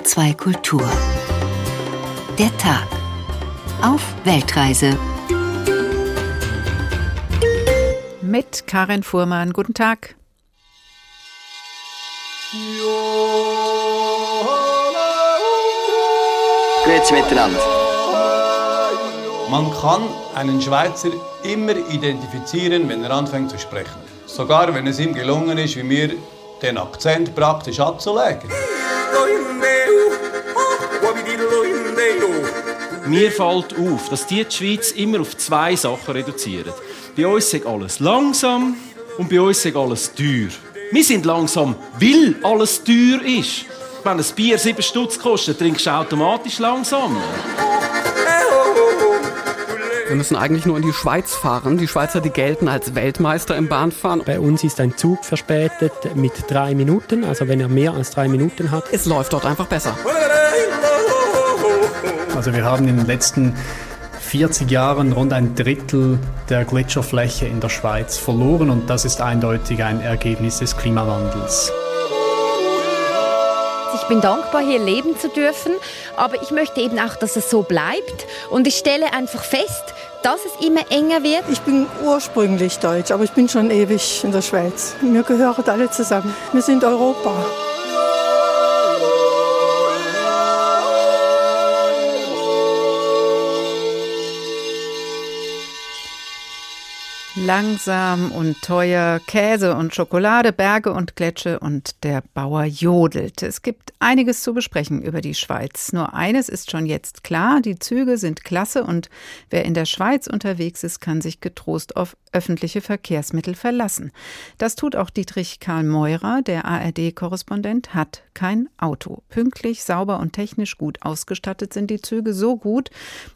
HR2 Kultur. Der Tag. Auf Weltreise. Mit Karin Fuhrmann. Guten Tag. Grüezi miteinander. Man kann einen Schweizer immer identifizieren, wenn er anfängt zu sprechen. Sogar wenn es ihm gelungen ist, wie mir den Akzent praktisch abzulegen. Mir fällt auf, dass die, die Schweiz immer auf zwei Sachen reduzieren. Bei uns ist alles langsam und bei uns ist alles teuer. Wir sind langsam, weil alles teuer ist. Wenn ein Bier 7 Stutz kostet, trinkst du automatisch langsam. Wir müssen eigentlich nur in die Schweiz fahren. Die Schweizer, die gelten als Weltmeister im Bahnfahren. Bei uns ist ein Zug verspätet mit drei Minuten, also wenn er mehr als drei Minuten hat. Es läuft dort einfach besser. Also wir haben in den letzten 40 Jahren rund ein Drittel der Gletscherfläche in der Schweiz verloren und das ist eindeutig ein Ergebnis des Klimawandels. Ich bin dankbar, hier leben zu dürfen, aber ich möchte eben auch, dass es so bleibt. Und ich stelle einfach fest, dass es immer enger wird. Ich bin ursprünglich deutsch, aber ich bin schon ewig in der Schweiz. Wir gehören alle zusammen. Wir sind Europa. Langsam und teuer, Käse und Schokolade, Berge und Gletsche und der Bauer jodelt. Es gibt einiges zu besprechen über die Schweiz. Nur eines ist schon jetzt klar, die Züge sind klasse und wer in der Schweiz unterwegs ist, kann sich getrost auf öffentliche Verkehrsmittel verlassen. Das tut auch Dietrich Karl Meurer, der ARD-Korrespondent, hat kein Auto. Pünktlich, sauber und technisch gut ausgestattet sind die Züge so gut,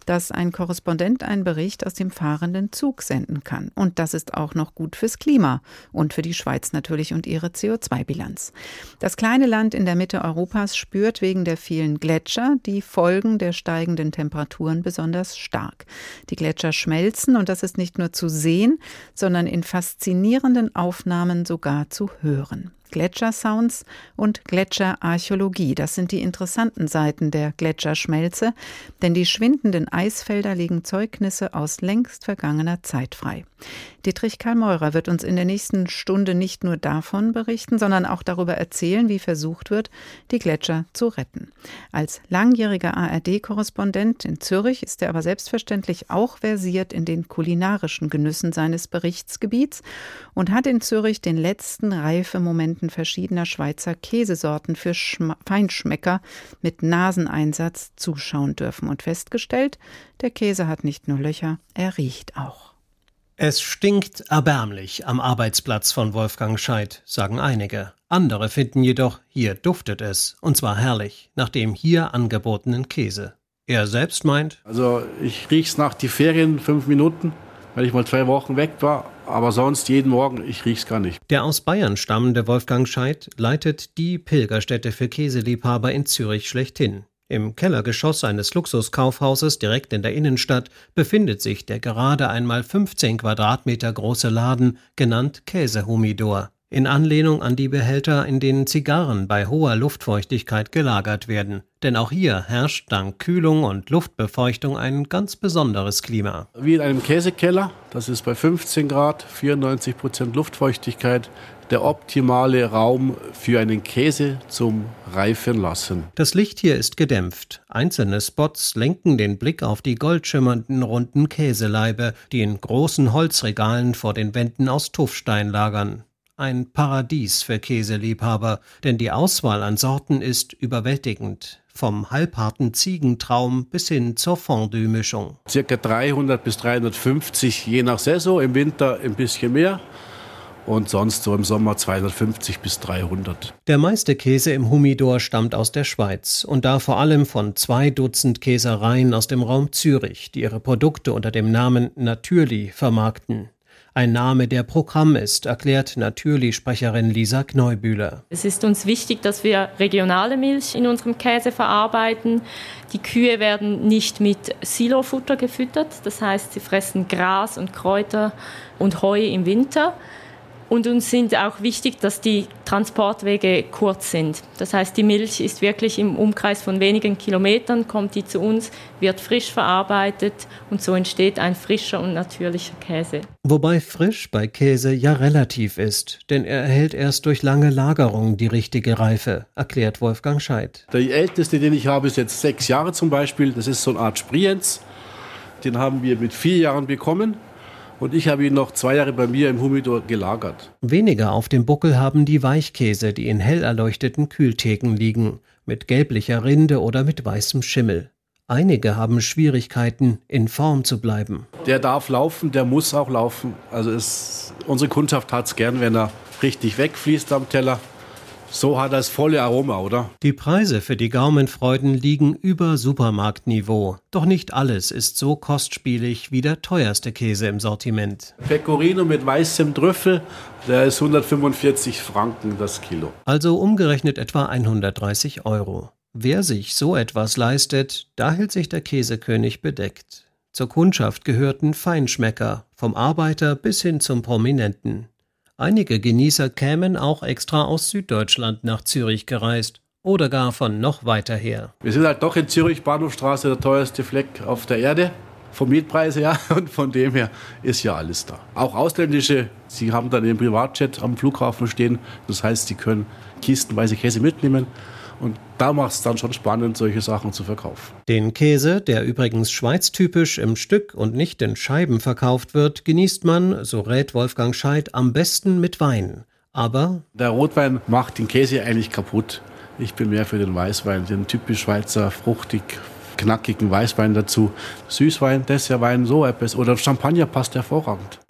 dass ein Korrespondent einen Bericht aus dem fahrenden Zug senden kann. Und das ist auch noch gut fürs Klima und für die Schweiz natürlich und ihre CO2-Bilanz. Das kleine Land in der Mitte Europas spürt wegen der vielen Gletscher die Folgen der steigenden Temperaturen besonders stark. Die Gletscher schmelzen und das ist nicht nur zu sehen, sondern in faszinierenden Aufnahmen sogar zu hören. Gletschersounds und Gletscherarchäologie. Das sind die interessanten Seiten der Gletscherschmelze, denn die schwindenden Eisfelder legen Zeugnisse aus längst vergangener Zeit frei. Dietrich Karl Meurer wird uns in der nächsten Stunde nicht nur davon berichten, sondern auch darüber erzählen, wie versucht wird, die Gletscher zu retten. Als langjähriger ARD-Korrespondent in Zürich ist er aber selbstverständlich auch versiert in den kulinarischen Genüssen seines Berichtsgebiets und hat in Zürich den letzten Reifemomenten verschiedener Schweizer Käsesorten für Schma Feinschmecker mit Naseneinsatz zuschauen dürfen und festgestellt, der Käse hat nicht nur Löcher, er riecht auch. Es stinkt erbärmlich am Arbeitsplatz von Wolfgang Scheidt, sagen einige. Andere finden jedoch, hier duftet es, und zwar herrlich, nach dem hier angebotenen Käse. Er selbst meint, also ich riech's nach die Ferien fünf Minuten, weil ich mal zwei Wochen weg war, aber sonst jeden Morgen, ich riech's gar nicht. Der aus Bayern stammende Wolfgang Scheidt leitet die Pilgerstätte für Käseliebhaber in Zürich schlechthin. Im Kellergeschoss eines Luxuskaufhauses direkt in der Innenstadt befindet sich der gerade einmal 15 Quadratmeter große Laden, genannt Käsehumidor, in Anlehnung an die Behälter, in denen Zigarren bei hoher Luftfeuchtigkeit gelagert werden. Denn auch hier herrscht dank Kühlung und Luftbefeuchtung ein ganz besonderes Klima. Wie in einem Käsekeller, das ist bei 15 Grad, 94 Prozent Luftfeuchtigkeit, der optimale Raum für einen Käse zum Reifen lassen. Das Licht hier ist gedämpft. Einzelne Spots lenken den Blick auf die goldschimmernden runden Käseleibe, die in großen Holzregalen vor den Wänden aus Tuffstein lagern. Ein Paradies für Käseliebhaber, denn die Auswahl an Sorten ist überwältigend. Vom halbharten Ziegentraum bis hin zur Fondue-Mischung. Circa 300 bis 350 je nach Saison, im Winter ein bisschen mehr und sonst so im Sommer 250 bis 300. Der meiste Käse im Humidor stammt aus der Schweiz und da vor allem von zwei Dutzend Käsereien aus dem Raum Zürich, die ihre Produkte unter dem Namen Natürlich vermarkten. Ein Name, der Programm ist, erklärt Natürlich-Sprecherin Lisa Kneubühler. Es ist uns wichtig, dass wir regionale Milch in unserem Käse verarbeiten. Die Kühe werden nicht mit Silofutter gefüttert, das heißt, sie fressen Gras und Kräuter und Heu im Winter Und uns sind auch wichtig, dass die Transportwege kurz sind. Das heißt, die Milch ist wirklich im Umkreis von wenigen Kilometern, kommt die zu uns, wird frisch verarbeitet und so entsteht ein frischer und natürlicher Käse. Wobei frisch bei Käse ja relativ ist, denn er erhält erst durch lange Lagerung die richtige Reife, erklärt Wolfgang Scheid. Der älteste, den ich habe, ist jetzt sechs Jahre zum Beispiel. Das ist so eine Art Sprienz. Den haben wir mit vier Jahren bekommen und ich habe ihn noch zwei Jahre bei mir im Humidor gelagert. Weniger auf dem Buckel haben die Weichkäse, die in hell erleuchteten Kühltheken liegen, mit gelblicher Rinde oder mit weißem Schimmel. Einige haben Schwierigkeiten, in Form zu bleiben. Der darf laufen, der muss auch laufen. Also es, unsere Kundschaft hat es gern, wenn er richtig wegfließt am Teller. So hat er das volle Aroma, oder? Die Preise für die Gaumenfreuden liegen über Supermarktniveau. Doch nicht alles ist so kostspielig wie der teuerste Käse im Sortiment. Pecorino mit weißem Trüffel, der ist 145 Franken das Kilo. Also umgerechnet etwa 130 Euro. Wer sich so etwas leistet, da hält sich der Käsekönig bedeckt. Zur Kundschaft gehörten Feinschmecker, vom Arbeiter bis hin zum Prominenten. Einige Genießer kämen auch extra aus Süddeutschland nach Zürich gereist oder gar von noch weiter her. Wir sind halt doch in Zürich, Bahnhofstraße, der teuerste Fleck auf der Erde. Vom Mietpreis her und von dem her ist ja alles da. Auch ausländische, sie haben dann den Privatjet am Flughafen stehen. Das heißt, sie können kistenweise Käse mitnehmen und da macht es dann schon spannend, solche Sachen zu verkaufen. Den Käse, der übrigens schweiztypisch im Stück und nicht in Scheiben verkauft wird, genießt man, so rät Wolfgang Scheid, am besten mit Wein. Aber der Rotwein macht den Käse eigentlich kaputt. Ich bin mehr für den Weißwein, den typisch Schweizer, fruchtig, knackigen Weißwein dazu. Süßwein, Dessertwein, so etwas. Oder Champagner passt hervorragend.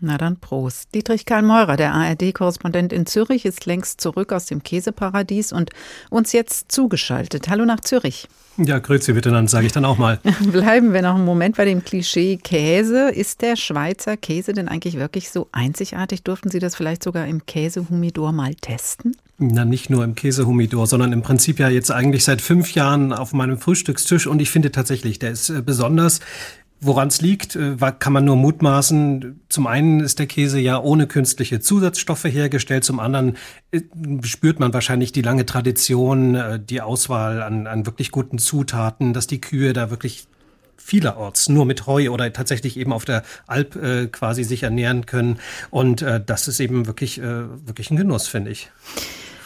Na dann Prost. Dietrich Karl Meurer, der ARD-Korrespondent in Zürich, ist längst zurück aus dem Käseparadies und uns jetzt zugeschaltet. Hallo nach Zürich. Ja, grüezi bitte, dann sage ich dann auch mal. Bleiben wir noch einen Moment bei dem Klischee Käse. Ist der Schweizer Käse denn eigentlich wirklich so einzigartig? Durften Sie das vielleicht sogar im Käsehumidor mal testen? Na, nicht nur im Käsehumidor, sondern im Prinzip ja jetzt eigentlich seit fünf Jahren auf meinem Frühstückstisch. Und ich finde tatsächlich, der ist äh, besonders. Woran es liegt, äh, kann man nur mutmaßen. Zum einen ist der Käse ja ohne künstliche Zusatzstoffe hergestellt, zum anderen äh, spürt man wahrscheinlich die lange Tradition, äh, die Auswahl an, an wirklich guten Zutaten, dass die Kühe da wirklich vielerorts nur mit Heu oder tatsächlich eben auf der Alp äh, quasi sich ernähren können. Und äh, das ist eben wirklich, äh, wirklich ein Genuss, finde ich.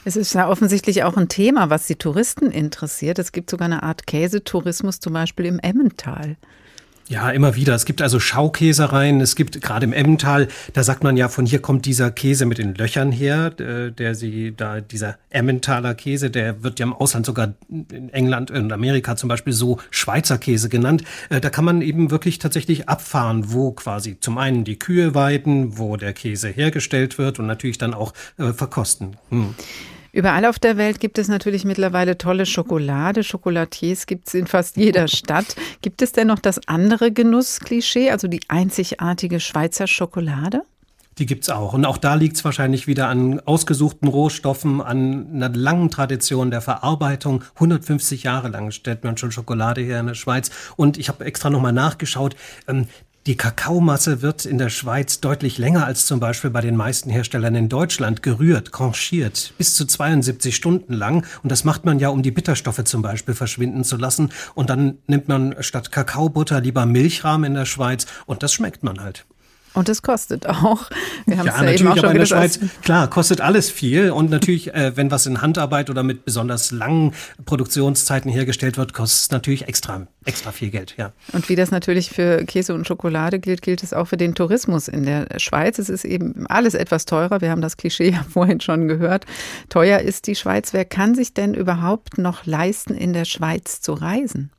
Es ist ja offensichtlich auch ein Thema, was die Touristen interessiert. Es gibt sogar eine Art Käsetourismus, zum Beispiel im Emmental. Ja, immer wieder. Es gibt also Schaukäsereien. Es gibt gerade im Emmental, da sagt man ja, von hier kommt dieser Käse mit den Löchern her, der sie da, dieser Emmentaler Käse, der wird ja im Ausland sogar in England und Amerika zum Beispiel so Schweizer Käse genannt. Äh, da kann man eben wirklich tatsächlich abfahren, wo quasi zum einen die Kühe weiden, wo der Käse hergestellt wird und natürlich dann auch äh, verkosten. Hm. Überall auf der Welt gibt es natürlich mittlerweile tolle Schokolade. Schokolatiers gibt es in fast jeder Stadt. Gibt es denn noch das andere Genussklischee, also die einzigartige Schweizer Schokolade? Die gibt's auch. Und auch da liegt's wahrscheinlich wieder an ausgesuchten Rohstoffen, an einer langen Tradition der Verarbeitung. 150 Jahre lang stellt man schon Schokolade her in der Schweiz. Und ich habe extra nochmal nachgeschaut. Die Kakaomasse wird in der Schweiz deutlich länger als zum Beispiel bei den meisten Herstellern in Deutschland gerührt, conchiert, bis zu 72 Stunden lang. Und das macht man ja, um die Bitterstoffe zum Beispiel verschwinden zu lassen. Und dann nimmt man statt Kakaobutter lieber Milchrahmen in der Schweiz und das schmeckt man halt. Und es kostet auch. Wir haben ja, es ja eben auch schon in der Schweiz, klar, kostet alles viel. Und natürlich, äh, wenn was in Handarbeit oder mit besonders langen Produktionszeiten hergestellt wird, kostet es natürlich extra, extra viel Geld, ja. Und wie das natürlich für Käse und Schokolade gilt, gilt es auch für den Tourismus in der Schweiz. Es ist eben alles etwas teurer. Wir haben das Klischee ja vorhin schon gehört. Teuer ist die Schweiz. Wer kann sich denn überhaupt noch leisten, in der Schweiz zu reisen?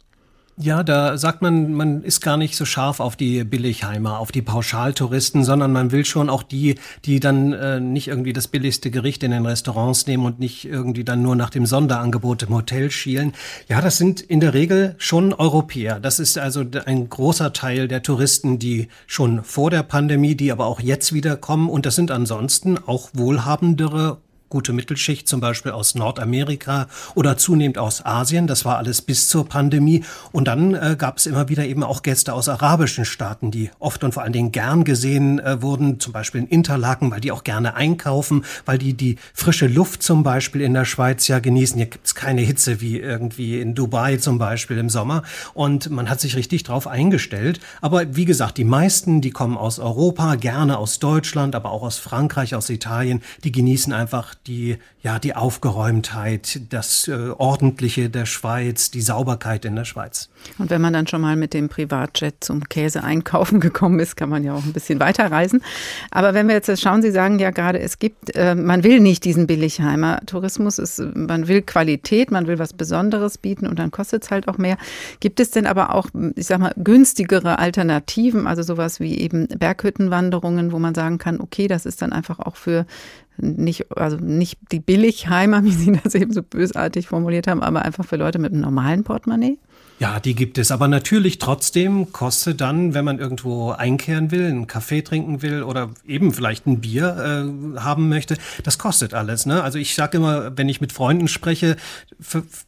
Ja, da sagt man, man ist gar nicht so scharf auf die Billigheimer, auf die Pauschaltouristen, sondern man will schon auch die, die dann äh, nicht irgendwie das billigste Gericht in den Restaurants nehmen und nicht irgendwie dann nur nach dem Sonderangebot im Hotel schielen. Ja, das sind in der Regel schon Europäer. Das ist also ein großer Teil der Touristen, die schon vor der Pandemie, die aber auch jetzt wieder kommen. Und das sind ansonsten auch wohlhabendere gute Mittelschicht, zum Beispiel aus Nordamerika oder zunehmend aus Asien. Das war alles bis zur Pandemie. Und dann äh, gab es immer wieder eben auch Gäste aus arabischen Staaten, die oft und vor allen Dingen gern gesehen äh, wurden, zum Beispiel in Interlaken, weil die auch gerne einkaufen, weil die die frische Luft zum Beispiel in der Schweiz ja genießen. Hier gibt es keine Hitze wie irgendwie in Dubai zum Beispiel im Sommer. Und man hat sich richtig drauf eingestellt. Aber wie gesagt, die meisten, die kommen aus Europa, gerne aus Deutschland, aber auch aus Frankreich, aus Italien, die genießen einfach die, ja, die Aufgeräumtheit, das äh, Ordentliche der Schweiz, die Sauberkeit in der Schweiz. Und wenn man dann schon mal mit dem Privatjet zum Käse einkaufen gekommen ist, kann man ja auch ein bisschen weiterreisen. Aber wenn wir jetzt schauen, Sie sagen ja gerade, es gibt, äh, man will nicht diesen Billigheimer Tourismus, ist, man will Qualität, man will was Besonderes bieten und dann kostet es halt auch mehr. Gibt es denn aber auch, ich sag mal, günstigere Alternativen, also sowas wie eben Berghüttenwanderungen, wo man sagen kann, okay, das ist dann einfach auch für nicht, also nicht die Billigheimer, wie Sie das eben so bösartig formuliert haben, aber einfach für Leute mit einem normalen Portemonnaie? Ja, die gibt es. Aber natürlich trotzdem kostet dann, wenn man irgendwo einkehren will, einen Kaffee trinken will oder eben vielleicht ein Bier äh, haben möchte, das kostet alles. Ne? Also ich sage immer, wenn ich mit Freunden spreche,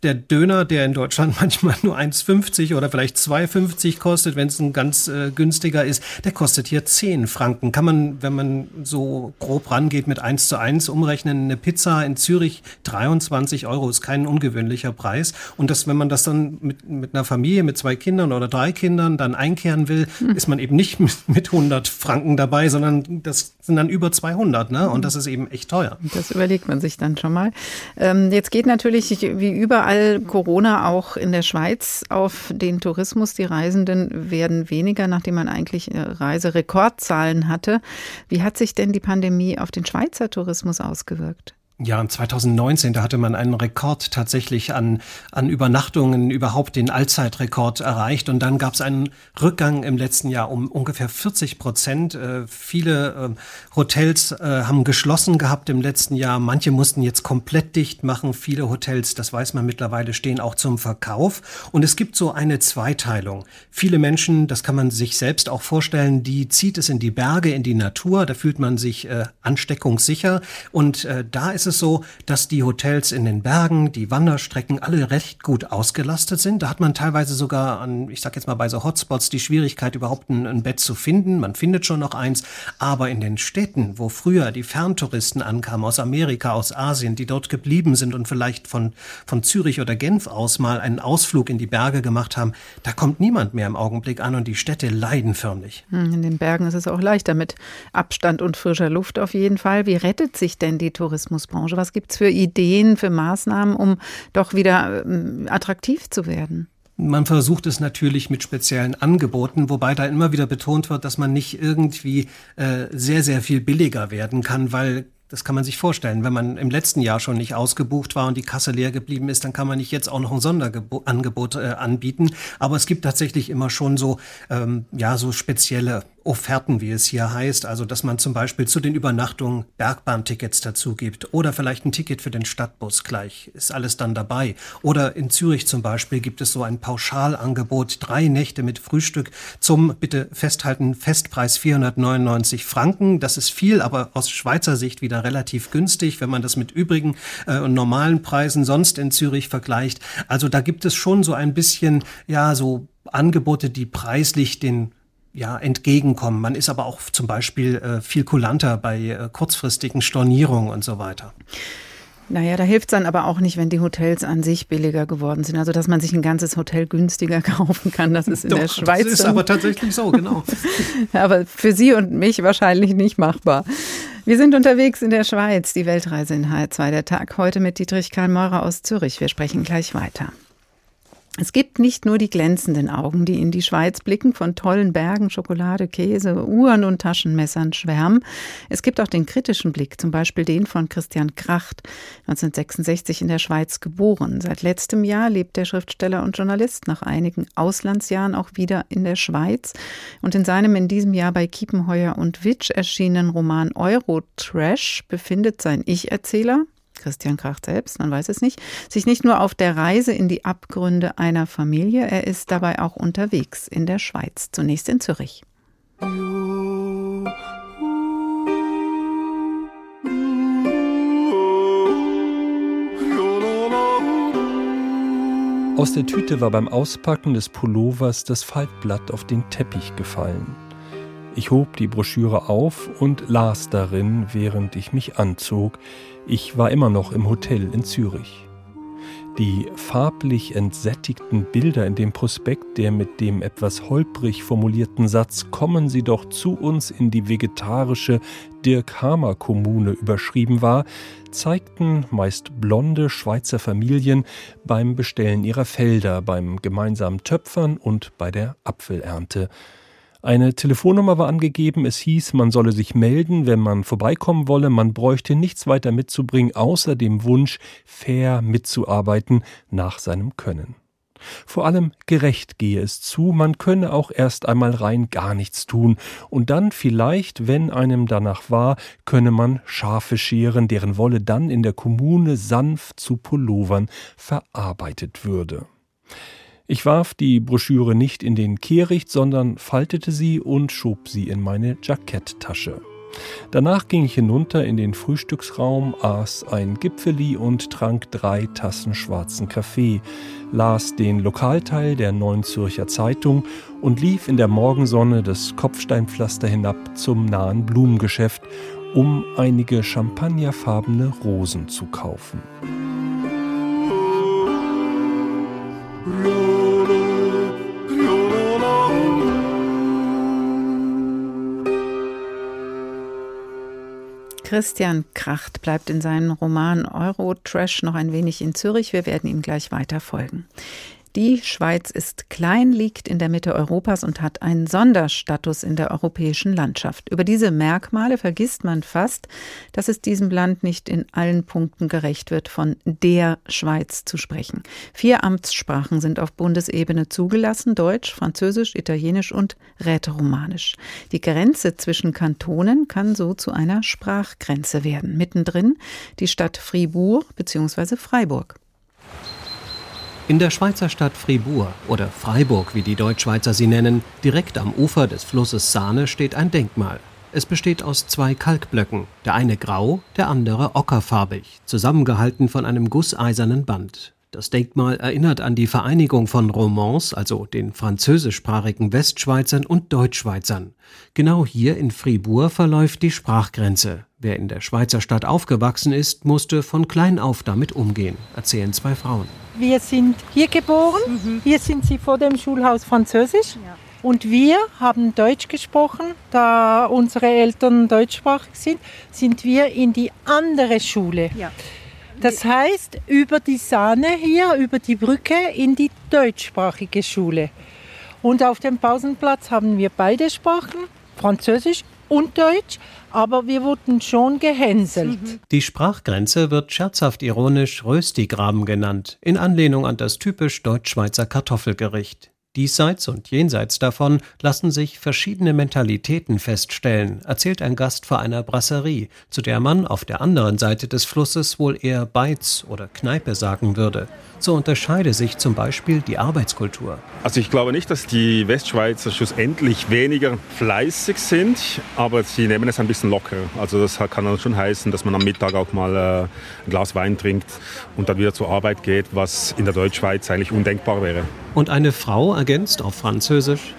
der Döner, der in Deutschland manchmal nur 1,50 oder vielleicht 2,50 kostet, wenn es ein ganz äh, günstiger ist, der kostet hier 10 Franken. Kann man, wenn man so grob rangeht, mit 1 zu 1 umrechnen. Eine Pizza in Zürich 23 Euro ist kein ungewöhnlicher Preis. Und das, wenn man das dann mit, mit einer Familie mit zwei Kindern oder drei Kindern dann einkehren will, mhm. ist man eben nicht mit 100 Franken dabei, sondern das sind dann über 200. Ne? Und das ist eben echt teuer. Das überlegt man sich dann schon mal. Ähm, jetzt geht natürlich wie überall Corona auch in der Schweiz auf den Tourismus. Die Reisenden werden weniger, nachdem man eigentlich äh, Reiserekordzahlen hatte. Wie hat sich denn die Pandemie auf den Schweizer Tourismus ausgewirkt? Ja, 2019, da hatte man einen Rekord tatsächlich an, an Übernachtungen, überhaupt den Allzeitrekord erreicht. Und dann gab es einen Rückgang im letzten Jahr um ungefähr 40 Prozent. Äh, viele äh, Hotels äh, haben geschlossen gehabt im letzten Jahr. Manche mussten jetzt komplett dicht machen. Viele Hotels, das weiß man mittlerweile, stehen auch zum Verkauf. Und es gibt so eine Zweiteilung. Viele Menschen, das kann man sich selbst auch vorstellen, die zieht es in die Berge, in die Natur. Da fühlt man sich äh, ansteckungssicher. Und äh, da ist ist es so, dass die Hotels in den Bergen, die Wanderstrecken alle recht gut ausgelastet sind. Da hat man teilweise sogar an, ich sag jetzt mal bei so Hotspots die Schwierigkeit, überhaupt ein, ein Bett zu finden. Man findet schon noch eins. Aber in den Städten, wo früher die Ferntouristen ankamen aus Amerika, aus Asien, die dort geblieben sind und vielleicht von, von Zürich oder Genf aus mal einen Ausflug in die Berge gemacht haben, da kommt niemand mehr im Augenblick an und die Städte leiden förmlich. Hm, in den Bergen ist es auch leichter mit Abstand und frischer Luft auf jeden Fall. Wie rettet sich denn die Tourismusbranche? Tourismusbranche? Was gibt es für Ideen, für Maßnahmen, um doch wieder ähm, attraktiv zu werden? Man versucht es natürlich mit speziellen Angeboten, wobei da immer wieder betont wird, dass man nicht irgendwie äh, sehr, sehr viel billiger werden kann, weil das kann man sich vorstellen. Wenn man im letzten Jahr schon nicht ausgebucht war und die Kasse leer geblieben ist, dann kann man nicht jetzt auch noch ein Sonderangebot äh, anbieten. Aber es gibt tatsächlich immer schon so, ähm, ja, so spezielle Offerten, wie es hier heißt. Also, dass man zum Beispiel zu den Übernachtungen Bergbahntickets dazu gibt oder vielleicht ein Ticket für den Stadtbus gleich. Ist alles dann dabei. Oder in Zürich zum Beispiel gibt es so ein Pauschalangebot, drei Nächte mit Frühstück zum, bitte festhalten, Festpreis 499 Franken. Das ist viel, aber aus Schweizer Sicht wieder relativ günstig, wenn man das mit übrigen äh, normalen Preisen sonst in Zürich vergleicht. Also da gibt es schon so ein bisschen, ja, so Angebote, die preislich den ja, entgegenkommen. Man ist aber auch zum Beispiel äh, viel kulanter bei äh, kurzfristigen Stornierungen und so weiter. Naja, da hilft es dann aber auch nicht, wenn die Hotels an sich billiger geworden sind. Also, dass man sich ein ganzes Hotel günstiger kaufen kann, das ist in Doch, der Schweiz. Das ist aber tatsächlich so, genau. aber für Sie und mich wahrscheinlich nicht machbar. Wir sind unterwegs in der Schweiz, die Weltreise in HR2, der Tag heute mit Dietrich Karl Meurer aus Zürich. Wir sprechen gleich weiter. Es gibt nicht nur die glänzenden Augen, die in die Schweiz blicken, von tollen Bergen, Schokolade, Käse, Uhren und Taschenmessern schwärmen. Es gibt auch den kritischen Blick, zum Beispiel den von Christian Kracht, 1966 in der Schweiz geboren. Seit letztem Jahr lebt der Schriftsteller und Journalist nach einigen Auslandsjahren auch wieder in der Schweiz. Und in seinem in diesem Jahr bei Kiepenheuer und Witsch erschienenen Roman Euro-Trash befindet sein Ich-Erzähler, Christian Kracht selbst, man weiß es nicht, sich nicht nur auf der Reise in die Abgründe einer Familie, er ist dabei auch unterwegs in der Schweiz, zunächst in Zürich. Aus der Tüte war beim Auspacken des Pullovers das Faltblatt auf den Teppich gefallen. Ich hob die Broschüre auf und las darin, während ich mich anzog. Ich war immer noch im Hotel in Zürich. Die farblich entsättigten Bilder in dem Prospekt, der mit dem etwas holprig formulierten Satz Kommen Sie doch zu uns in die vegetarische Dirk-Hamer-Kommune überschrieben war, zeigten meist blonde Schweizer Familien beim Bestellen ihrer Felder, beim gemeinsamen Töpfern und bei der Apfelernte. Eine Telefonnummer war angegeben, es hieß, man solle sich melden, wenn man vorbeikommen wolle, man bräuchte nichts weiter mitzubringen, außer dem Wunsch, fair mitzuarbeiten nach seinem Können. Vor allem gerecht gehe es zu, man könne auch erst einmal rein gar nichts tun, und dann vielleicht, wenn einem danach war, könne man Schafe scheren, deren Wolle dann in der Kommune sanft zu Pullovern verarbeitet würde. Ich warf die Broschüre nicht in den Kehricht, sondern faltete sie und schob sie in meine Jacketttasche. Danach ging ich hinunter in den Frühstücksraum, aß ein Gipfeli und trank drei Tassen schwarzen Kaffee, las den Lokalteil der Neuen Zürcher Zeitung und lief in der Morgensonne das Kopfsteinpflaster hinab zum nahen Blumengeschäft, um einige champagnerfarbene Rosen zu kaufen. Christian Kracht bleibt in seinem Roman Euro-Trash noch ein wenig in Zürich. Wir werden ihm gleich weiter folgen. Die Schweiz ist klein, liegt in der Mitte Europas und hat einen Sonderstatus in der europäischen Landschaft. Über diese Merkmale vergisst man fast, dass es diesem Land nicht in allen Punkten gerecht wird, von der Schweiz zu sprechen. Vier Amtssprachen sind auf Bundesebene zugelassen, Deutsch, Französisch, Italienisch und Rätoromanisch. Die Grenze zwischen Kantonen kann so zu einer Sprachgrenze werden. Mittendrin die Stadt Fribourg bzw. Freiburg. In der Schweizer Stadt Fribourg oder Freiburg, wie die Deutschschweizer sie nennen, direkt am Ufer des Flusses Sahne steht ein Denkmal. Es besteht aus zwei Kalkblöcken, der eine grau, der andere ockerfarbig, zusammengehalten von einem gusseisernen Band. Das Denkmal erinnert an die Vereinigung von Romans, also den französischsprachigen Westschweizern und Deutschschweizern. Genau hier in Fribourg verläuft die Sprachgrenze. Wer in der Schweizer Stadt aufgewachsen ist, musste von klein auf damit umgehen, erzählen zwei Frauen. Wir sind hier geboren, mhm. hier sind sie vor dem Schulhaus Französisch. Ja. Und wir haben Deutsch gesprochen, da unsere Eltern deutschsprachig sind, sind wir in die andere Schule. Ja. Das heißt, über die Sahne hier, über die Brücke in die deutschsprachige Schule. Und auf dem Pausenplatz haben wir beide Sprachen, Französisch und Deutsch, aber wir wurden schon gehänselt. Mhm. Die Sprachgrenze wird scherzhaft ironisch Röstigraben genannt, in Anlehnung an das typisch deutsch-schweizer Kartoffelgericht. Diesseits und jenseits davon lassen sich verschiedene Mentalitäten feststellen, erzählt ein Gast vor einer Brasserie, zu der man auf der anderen Seite des Flusses wohl eher Beiz oder Kneipe sagen würde. So unterscheide sich zum Beispiel die Arbeitskultur. Also ich glaube nicht, dass die Westschweizer schlussendlich weniger fleißig sind, aber sie nehmen es ein bisschen locker. Also das kann dann schon heißen, dass man am Mittag auch mal äh, ein Glas Wein trinkt und dann wieder zur Arbeit geht, was in der Deutschschweiz eigentlich undenkbar wäre. Und eine Frau ergänzt auf Französisch.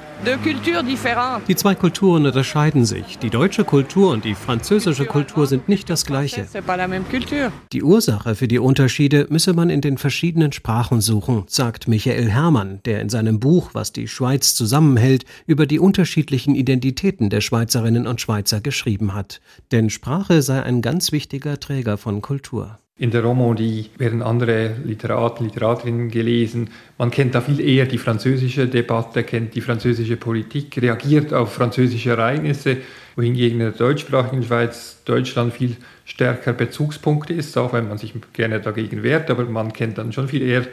Die zwei Kulturen unterscheiden sich. Die deutsche Kultur und die französische Kultur sind nicht das gleiche. Die Ursache für die Unterschiede müsse man in den verschiedenen Sprachen suchen, sagt Michael Herrmann, der in seinem Buch Was die Schweiz zusammenhält, über die unterschiedlichen Identitäten der Schweizerinnen und Schweizer geschrieben hat. Denn Sprache sei ein ganz wichtiger Träger von Kultur. In der Romandie werden andere Literaten, Literaterinnen gelesen. Man kennt da viel eher die französische Debatte, kennt die französische Politik, reagiert auf französische Ereignisse, wohingegen in der deutschsprachigen Schweiz Deutschland viel stärker Bezugspunkt ist, auch wenn man sich gerne dagegen wehrt, aber man kennt dann schon viel eher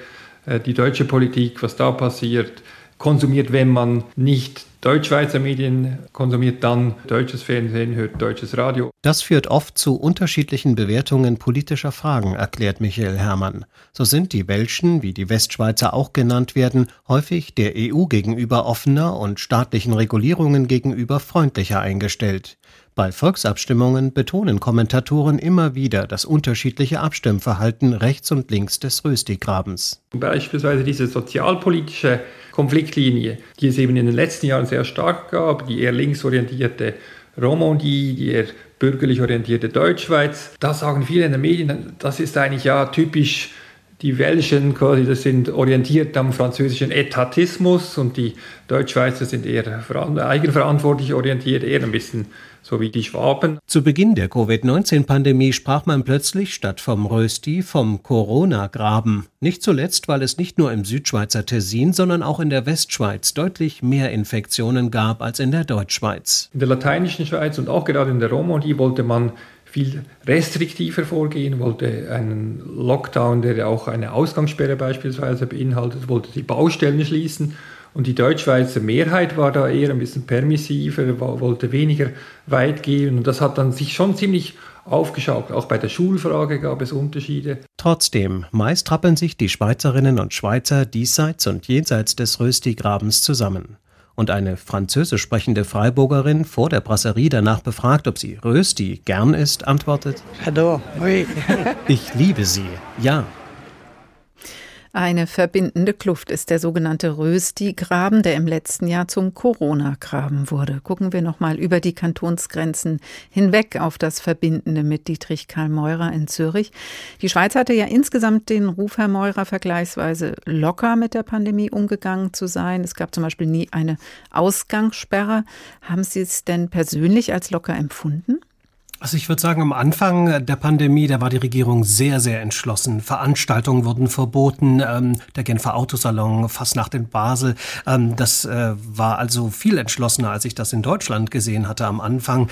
äh, die deutsche Politik, was da passiert, konsumiert, wenn man nicht Deutschschweizer Medien konsumiert, dann deutsches Fernsehen, hört deutsches Radio. Das führt oft zu unterschiedlichen Bewertungen politischer Fragen, erklärt Michael Herrmann. So sind die Welschen, wie die Westschweizer auch genannt werden, häufig der EU gegenüber offener und staatlichen Regulierungen gegenüber freundlicher eingestellt. Bei Volksabstimmungen betonen Kommentatoren immer wieder das unterschiedliche Abstimmverhalten rechts und links des Rösti-Grabens. Beispielsweise diese sozialpolitische Konfliktlinie, die es eben in den letzten Jahren sehr stark gab, die eher linksorientierte Romandie, die eher bürgerlich orientierte Deutschschweiz. Da sagen viele in den Medien, das ist eigentlich ja typisch die Welschen quasi, das sind orientiert am französischen Etatismus und die Deutschschweizer sind eher eigenverantwortlich orientiert, eher ein bisschen so wie die Schwaben. Zu Beginn der Covid-19-Pandemie sprach man plötzlich statt vom Rösti vom Corona-Graben. Nicht zuletzt, weil es nicht nur im Südschweizer Tessin, sondern auch in der Westschweiz deutlich mehr Infektionen gab als in der Deutschschweiz. In der lateinischen Schweiz und auch gerade in der Romandie wollte man viel restriktiver vorgehen, wollte einen Lockdown, der auch eine Ausgangssperre beispielsweise beinhaltet, wollte die Baustellen schließen. Und die Deutschschweizer Mehrheit war da eher ein bisschen permissiver, wollte weniger weit gehen. Und das hat dann sich schon ziemlich aufgeschaut. Auch bei der Schulfrage gab es Unterschiede. Trotzdem, meist trappeln sich die Schweizerinnen und Schweizer diesseits und jenseits des Rösti-Grabens zusammen und eine französisch sprechende Freiburgerin vor der Brasserie danach befragt, ob sie Rösti gern isst, antwortet: J'adore, oui. Ich liebe sie, ja. Eine verbindende Kluft ist der sogenannte Rösti-Graben, der im letzten Jahr zum Corona-Graben wurde. Gucken wir nochmal über die Kantonsgrenzen hinweg auf das Verbindende mit Dietrich Karl Meurer in Zürich. Die Schweiz hatte ja insgesamt den Ruf, Herr Meurer, vergleichsweise locker mit der Pandemie umgegangen zu sein. Es gab zum Beispiel nie eine Ausgangssperre. Haben Sie es denn persönlich als locker empfunden? Also ich würde sagen, am Anfang der Pandemie, da war die Regierung sehr, sehr entschlossen. Veranstaltungen wurden verboten, ähm, der Genfer Autosalon, fast nach in Basel. Ähm, das äh, war also viel entschlossener, als ich das in Deutschland gesehen hatte am Anfang.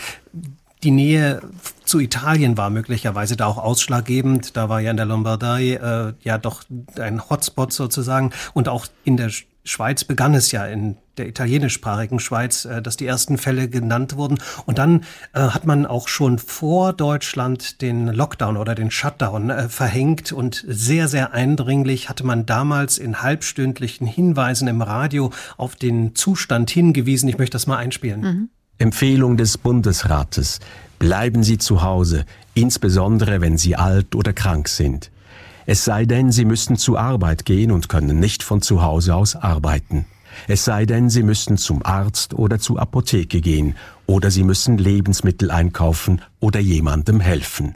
Die Nähe zu Italien war möglicherweise da auch ausschlaggebend. Da war ja in der Lombardei äh, ja doch ein Hotspot sozusagen. Und auch in der Schweiz begann es ja in der italienischsprachigen Schweiz, äh, dass die ersten Fälle genannt wurden. Und dann äh, hat man auch schon vor Deutschland den Lockdown oder den Shutdown äh, verhängt und sehr, sehr eindringlich hatte man damals in halbstündlichen Hinweisen im Radio auf den Zustand hingewiesen. Ich möchte das mal einspielen. Mhm. Empfehlung des Bundesrates. Bleiben Sie zu Hause, insbesondere wenn Sie alt oder krank sind. Es sei denn, Sie müssten zur Arbeit gehen und können nicht von zu Hause aus arbeiten. Es sei denn, Sie müssten zum Arzt oder zur Apotheke gehen oder Sie müssen Lebensmittel einkaufen oder jemandem helfen.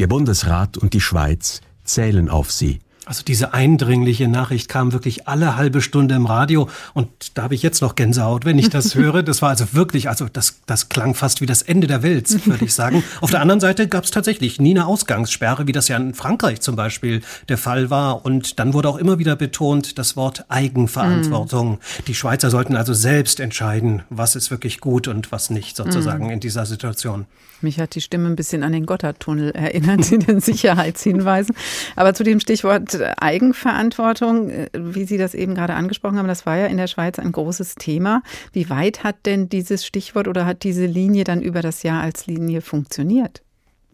Der Bundesrat und die Schweiz zählen auf Sie. Also diese eindringliche Nachricht kam wirklich alle halbe Stunde im Radio und da habe ich jetzt noch Gänsehaut, wenn ich das höre. Das war also wirklich, also das, das klang fast wie das Ende der Welt, würde ich sagen. Auf der anderen Seite gab es tatsächlich nie eine Ausgangssperre, wie das ja in Frankreich zum Beispiel der Fall war. Und dann wurde auch immer wieder betont das Wort Eigenverantwortung. Mm. Die Schweizer sollten also selbst entscheiden, was ist wirklich gut und was nicht sozusagen mm. in dieser Situation. Mich hat die Stimme ein bisschen an den Gotthardtunnel erinnert, in den Sicherheitshinweisen. Aber zu dem Stichwort Eigenverantwortung, äh, wie Sie das eben gerade angesprochen haben, das war ja in der Schweiz ein großes Thema. Wie weit hat denn dieses Stichwort oder hat diese Linie dann über das Jahr als Linie funktioniert?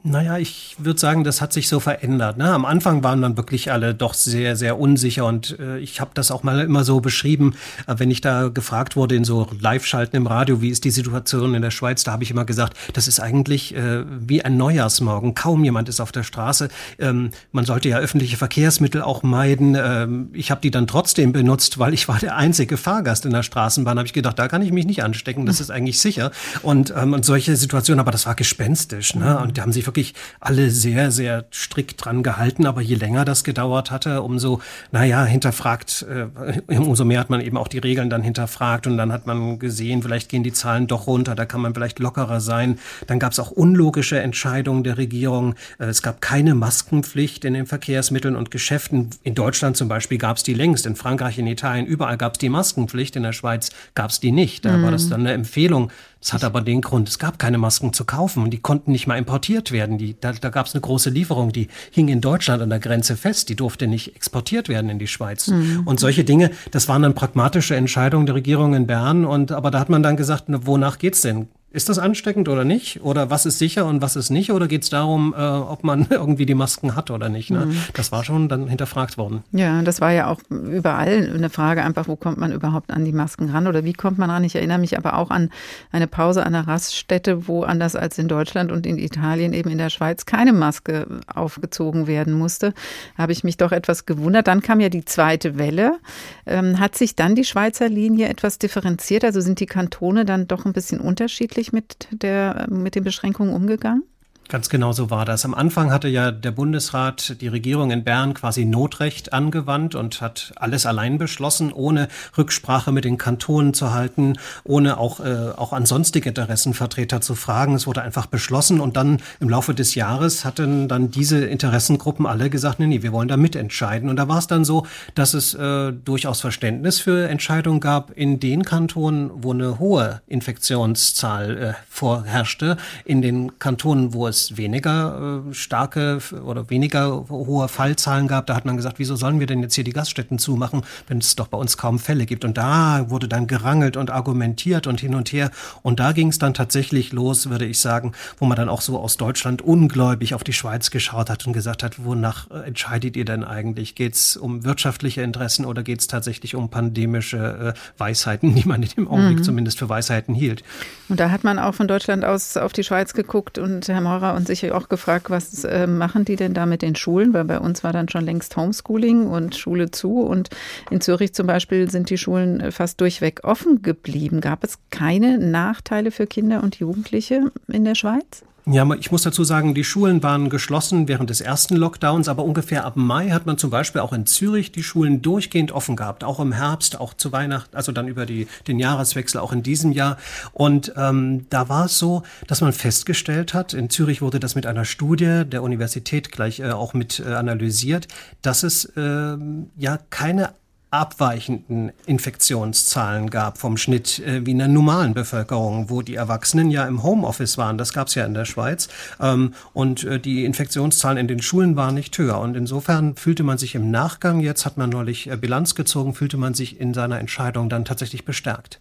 Naja, ich würde sagen, das hat sich so verändert. Ne? Am Anfang waren dann wirklich alle doch sehr, sehr unsicher und äh, ich habe das auch mal immer so beschrieben, äh, wenn ich da gefragt wurde in so Live-Schalten im Radio, wie ist die Situation in der Schweiz, da habe ich immer gesagt, das ist eigentlich äh, wie ein Neujahrsmorgen. Kaum jemand ist auf der Straße. Ähm, man sollte ja öffentliche Verkehrsmittel auch meiden. Ähm, ich habe die dann trotzdem benutzt, weil ich war der einzige Fahrgast in der Straßenbahn. habe ich gedacht, da kann ich mich nicht anstecken, das ist eigentlich sicher. Und, ähm, und solche Situationen, aber das war gespenstisch. Ne? Und da haben sich wirklich wirklich alle sehr, sehr strikt dran gehalten. Aber je länger das gedauert hatte, umso, naja, hinterfragt, äh, umso mehr hat man eben auch die Regeln dann hinterfragt. Und dann hat man gesehen, vielleicht gehen die Zahlen doch runter, da kann man vielleicht lockerer sein. Dann gab es auch unlogische Entscheidungen der Regierung. Äh, es gab keine Maskenpflicht in den Verkehrsmitteln und Geschäften. In Deutschland zum Beispiel gab es die längst, in Frankreich, in Italien, überall gab es die Maskenpflicht. In der Schweiz gab es die nicht. Da mhm. war das dann eine Empfehlung das hat aber den Grund, es gab keine Masken zu kaufen und die konnten nicht mal importiert werden. Die, da da gab es eine große Lieferung, die hing in Deutschland an der Grenze fest, die durfte nicht exportiert werden in die Schweiz. Mhm. Und solche Dinge, das waren dann pragmatische Entscheidungen der Regierung in Bern. Und aber da hat man dann gesagt, wonach geht's denn? Ist das ansteckend oder nicht? Oder was ist sicher und was ist nicht? Oder geht es darum, äh, ob man irgendwie die Masken hat oder nicht? Ne? Mhm. Das war schon dann hinterfragt worden. Ja, das war ja auch überall eine Frage, einfach, wo kommt man überhaupt an die Masken ran oder wie kommt man ran? Ich erinnere mich aber auch an eine Pause an einer Raststätte, wo anders als in Deutschland und in Italien eben in der Schweiz keine Maske aufgezogen werden musste. Da habe ich mich doch etwas gewundert. Dann kam ja die zweite Welle. Ähm, hat sich dann die Schweizer Linie etwas differenziert? Also sind die Kantone dann doch ein bisschen unterschiedlich? Richtig mit, der, mit den Beschränkungen umgegangen? Ganz genau so war das. Am Anfang hatte ja der Bundesrat die Regierung in Bern quasi Notrecht angewandt und hat alles allein beschlossen, ohne Rücksprache mit den Kantonen zu halten, ohne auch, äh, auch an sonstige Interessenvertreter zu fragen. Es wurde einfach beschlossen und dann im Laufe des Jahres hatten dann diese Interessengruppen alle gesagt, nee, nee, wir wollen da mitentscheiden. Und da war es dann so, dass es äh, durchaus Verständnis für Entscheidungen gab in den Kantonen, wo eine hohe Infektionszahl äh, vorherrschte, in den Kantonen, wo es es weniger äh, starke oder weniger hohe Fallzahlen gab, da hat man gesagt, wieso sollen wir denn jetzt hier die Gaststätten zumachen, wenn es doch bei uns kaum Fälle gibt. Und da wurde dann gerangelt und argumentiert und hin und her. Und da ging es dann tatsächlich los, würde ich sagen, wo man dann auch so aus Deutschland ungläubig auf die Schweiz geschaut hat und gesagt hat, wonach äh, entscheidet ihr denn eigentlich? Geht es um wirtschaftliche Interessen oder geht es tatsächlich um pandemische äh, Weisheiten, die man in dem Augenblick mhm. zumindest für Weisheiten hielt? Und da hat man auch von Deutschland aus auf die Schweiz geguckt und Herr Maurer und sich auch gefragt, was äh, machen die denn da mit den Schulen? Weil bei uns war dann schon längst Homeschooling und Schule zu. Und in Zürich zum Beispiel sind die Schulen äh, fast durchweg offen geblieben. Gab es keine Nachteile für Kinder und Jugendliche in der Schweiz? Ja, ich muss dazu sagen, die Schulen waren geschlossen während des ersten Lockdowns, aber ungefähr ab Mai hat man zum Beispiel auch in Zürich die Schulen durchgehend offen gehabt, auch im Herbst, auch zu Weihnachten, also dann über die, den Jahreswechsel, auch in diesem Jahr. Und ähm, da war es so, dass man festgestellt hat, in Zürich wurde das mit einer Studie der Universität gleich äh, auch mit äh, analysiert, dass es äh, ja keine abweichenden Infektionszahlen gab vom Schnitt äh, wie in der normalen Bevölkerung, wo die Erwachsenen ja im Homeoffice waren. Das gab es ja in der Schweiz. Ähm, und äh, die Infektionszahlen in den Schulen waren nicht höher. Und insofern fühlte man sich im Nachgang, jetzt hat man neulich äh, Bilanz gezogen, fühlte man sich in seiner Entscheidung dann tatsächlich bestärkt.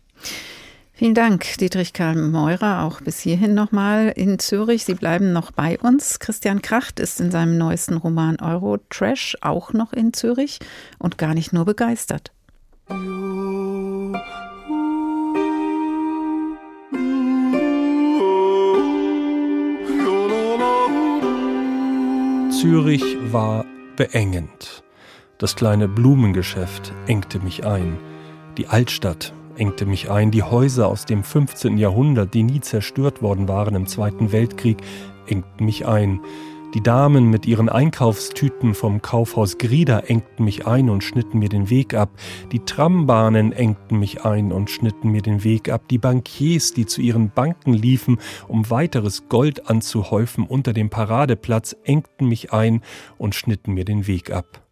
Vielen Dank, Dietrich Karl Meurer, auch bis hierhin nochmal in Zürich. Sie bleiben noch bei uns. Christian Kracht ist in seinem neuesten Roman Euro Trash auch noch in Zürich und gar nicht nur begeistert. Zürich war beengend. Das kleine Blumengeschäft engte mich ein. Die Altstadt engte mich ein. Die Häuser aus dem 15. Jahrhundert, die nie zerstört worden waren im Zweiten Weltkrieg, engten mich ein. Die Damen mit ihren Einkaufstüten vom Kaufhaus Grieda engten mich ein und schnitten mir den Weg ab. Die Trambahnen engten mich ein und schnitten mir den Weg ab. Die Bankiers, die zu ihren Banken liefen, um weiteres Gold anzuhäufen unter dem Paradeplatz, engten mich ein und schnitten mir den Weg ab.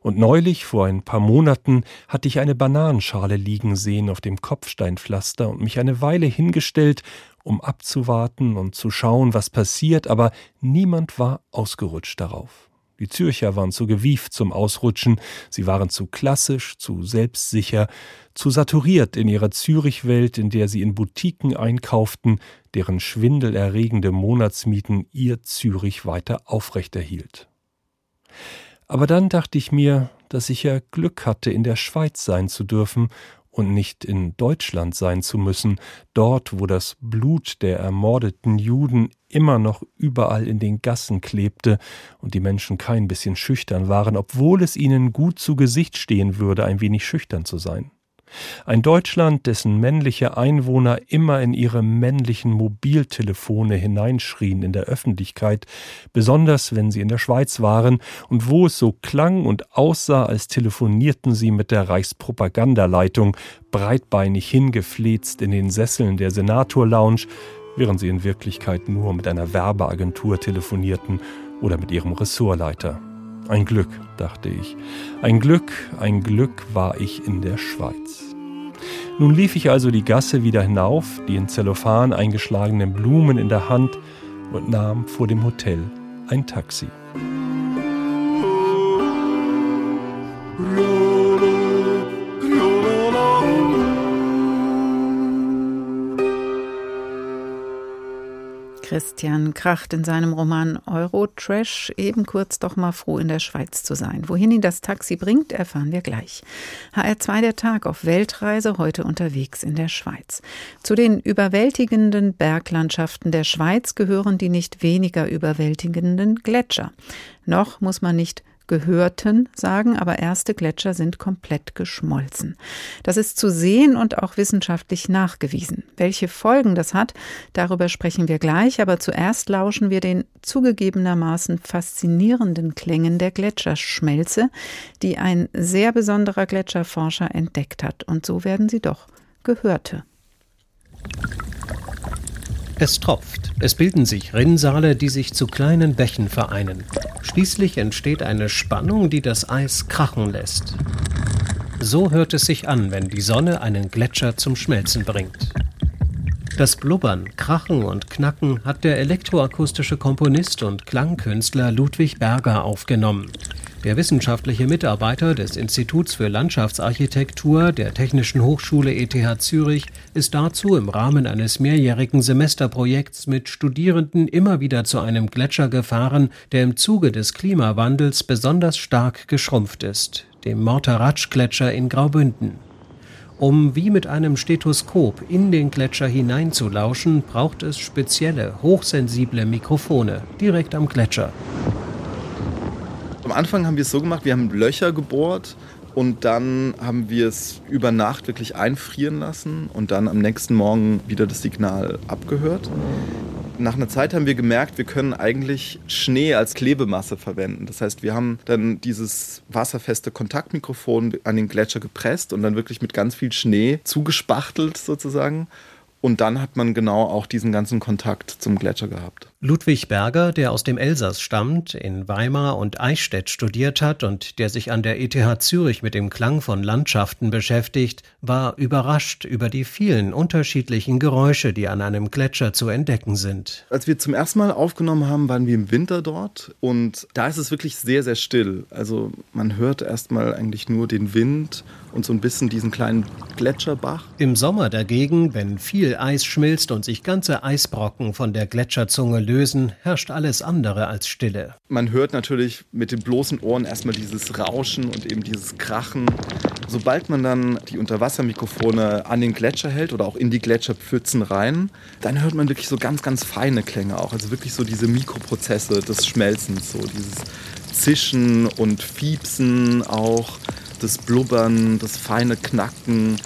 Und neulich, vor ein paar Monaten, hatte ich eine Bananenschale liegen sehen auf dem Kopfsteinpflaster und mich eine Weile hingestellt, um abzuwarten und zu schauen, was passiert, aber niemand war ausgerutscht darauf. Die Zürcher waren zu gewieft zum Ausrutschen, sie waren zu klassisch, zu selbstsicher, zu saturiert in ihrer Zürichwelt, in der sie in Boutiquen einkauften, deren schwindelerregende Monatsmieten ihr Zürich weiter aufrechterhielt. Aber dann dachte ich mir, dass ich ja Glück hatte, in der Schweiz sein zu dürfen und nicht in Deutschland sein zu müssen, dort, wo das Blut der ermordeten Juden immer noch überall in den Gassen klebte und die Menschen kein bisschen schüchtern waren, obwohl es ihnen gut zu Gesicht stehen würde, ein wenig schüchtern zu sein. Ein Deutschland, dessen männliche Einwohner immer in ihre männlichen Mobiltelefone hineinschrien in der Öffentlichkeit, besonders wenn sie in der Schweiz waren, und wo es so klang und aussah, als telefonierten sie mit der Reichspropagandaleitung, breitbeinig hingefläzt in den Sesseln der Senator-Lounge, während sie in Wirklichkeit nur mit einer Werbeagentur telefonierten oder mit ihrem Ressortleiter. Ein Glück, dachte ich. Ein Glück, ein Glück war ich in der Schweiz. Nun lief ich also die Gasse wieder hinauf, die in Zellophan eingeschlagenen Blumen in der Hand und nahm vor dem Hotel ein Taxi. Christian Kracht in seinem Roman Eurotrash eben kurz doch mal froh in der Schweiz zu sein. Wohin ihn das Taxi bringt, erfahren wir gleich. HR2 der Tag auf Weltreise, heute unterwegs in der Schweiz. Zu den überwältigenden Berglandschaften der Schweiz gehören die nicht weniger überwältigenden Gletscher. Noch muss man nicht gehörten, sagen, aber erste Gletscher sind komplett geschmolzen. Das ist zu sehen und auch wissenschaftlich nachgewiesen. Welche Folgen das hat, darüber sprechen wir gleich, aber zuerst lauschen wir den zugegebenermaßen faszinierenden Klängen der Gletscherschmelze, die ein sehr besonderer Gletscherforscher entdeckt hat. Und so werden sie doch Gehörte. Es tropft. Es bilden sich Rinnsale, die sich zu kleinen Bächen vereinen. Schließlich entsteht eine Spannung, die das Eis krachen lässt. So hört es sich an, wenn die Sonne einen Gletscher zum Schmelzen bringt. Das Blubbern, Krachen und Knacken hat der elektroakustische Komponist und Klangkünstler Ludwig Berger aufgenommen. Der wissenschaftliche Mitarbeiter des Instituts für Landschaftsarchitektur der Technischen Hochschule ETH Zürich ist dazu im Rahmen eines mehrjährigen Semesterprojekts mit Studierenden immer wieder zu einem Gletscher gefahren, der im Zuge des Klimawandels besonders stark geschrumpft ist, dem Morteratsch-Gletscher in Graubünden. Um wie mit einem Stethoskop in den Gletscher hineinzulauschen, braucht es spezielle, hochsensible Mikrofone direkt am Gletscher. Am Anfang haben wir es so gemacht, wir haben Löcher gebohrt und dann haben wir es über Nacht wirklich einfrieren lassen und dann am nächsten Morgen wieder das Signal abgehört. Nach einer Zeit haben wir gemerkt, wir können eigentlich Schnee als Klebemasse verwenden. Das heißt, wir haben dann dieses wasserfeste Kontaktmikrofon an den Gletscher gepresst und dann wirklich mit ganz viel Schnee zugespachtelt sozusagen. Und dann hat man genau auch diesen ganzen Kontakt zum Gletscher gehabt. Ludwig Berger, der aus dem Elsass stammt, in Weimar und Eichstätt studiert hat und der sich an der ETH Zürich mit dem Klang von Landschaften beschäftigt, war überrascht über die vielen unterschiedlichen Geräusche, die an einem Gletscher zu entdecken sind. Als wir zum ersten Mal aufgenommen haben, waren wir im Winter dort und da ist es wirklich sehr, sehr still. Also man hört erstmal eigentlich nur den Wind und so ein bisschen diesen kleinen Gletscherbach. Im Sommer dagegen, wenn viel Eis schmilzt und sich ganze Eisbrocken von der Gletscherzunge lösen, herrscht alles andere als Stille. Man hört natürlich mit den bloßen Ohren erstmal dieses Rauschen und eben dieses Krachen. Sobald man dann die Unterwassermikrofone an den Gletscher hält oder auch in die Gletscherpfützen rein, dann hört man wirklich so ganz, ganz feine Klänge auch. Also wirklich so diese Mikroprozesse des Schmelzens, so dieses Zischen und Fiepsen auch, das Blubbern, das feine Knacken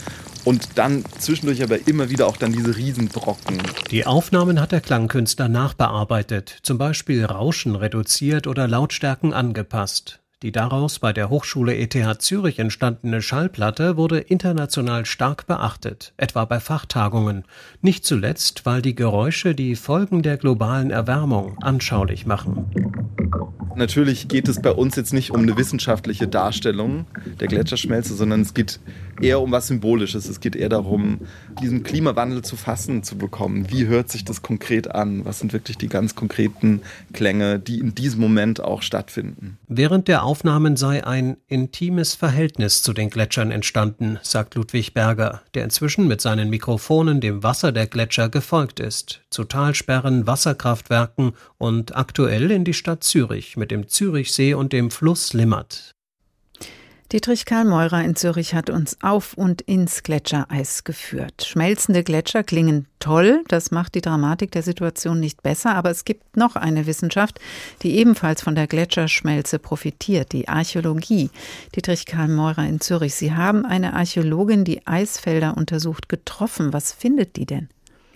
und dann zwischendurch aber immer wieder auch dann diese Riesenbrocken. Die Aufnahmen hat der Klangkünstler nachbearbeitet, zum Beispiel Rauschen reduziert oder Lautstärken angepasst. Die daraus bei der Hochschule ETH Zürich entstandene Schallplatte wurde international stark beachtet, etwa bei Fachtagungen, nicht zuletzt, weil die Geräusche die Folgen der globalen Erwärmung anschaulich machen. Natürlich geht es bei uns jetzt nicht um eine wissenschaftliche Darstellung der Gletscherschmelze, sondern es geht eher um was Symbolisches. Es geht eher darum, diesen Klimawandel zu fassen zu bekommen. Wie hört sich das konkret an? Was sind wirklich die ganz konkreten Klänge, die in diesem Moment auch stattfinden? Während der Aufnahmen sei ein intimes Verhältnis zu den Gletschern entstanden, sagt Ludwig Berger, der inzwischen mit seinen Mikrofonen dem Wasser der Gletscher gefolgt ist, zu Talsperren, Wasserkraftwerken und aktuell in die Stadt Zürich mit dem Zürichsee und dem Fluss Limmert. Dietrich Karl Meurer in Zürich hat uns auf und ins Gletschereis geführt. Schmelzende Gletscher klingen toll, das macht die Dramatik der Situation nicht besser, aber es gibt noch eine Wissenschaft, die ebenfalls von der Gletscherschmelze profitiert, die Archäologie. Dietrich Karl Meurer in Zürich, Sie haben eine Archäologin, die Eisfelder untersucht, getroffen. Was findet die denn?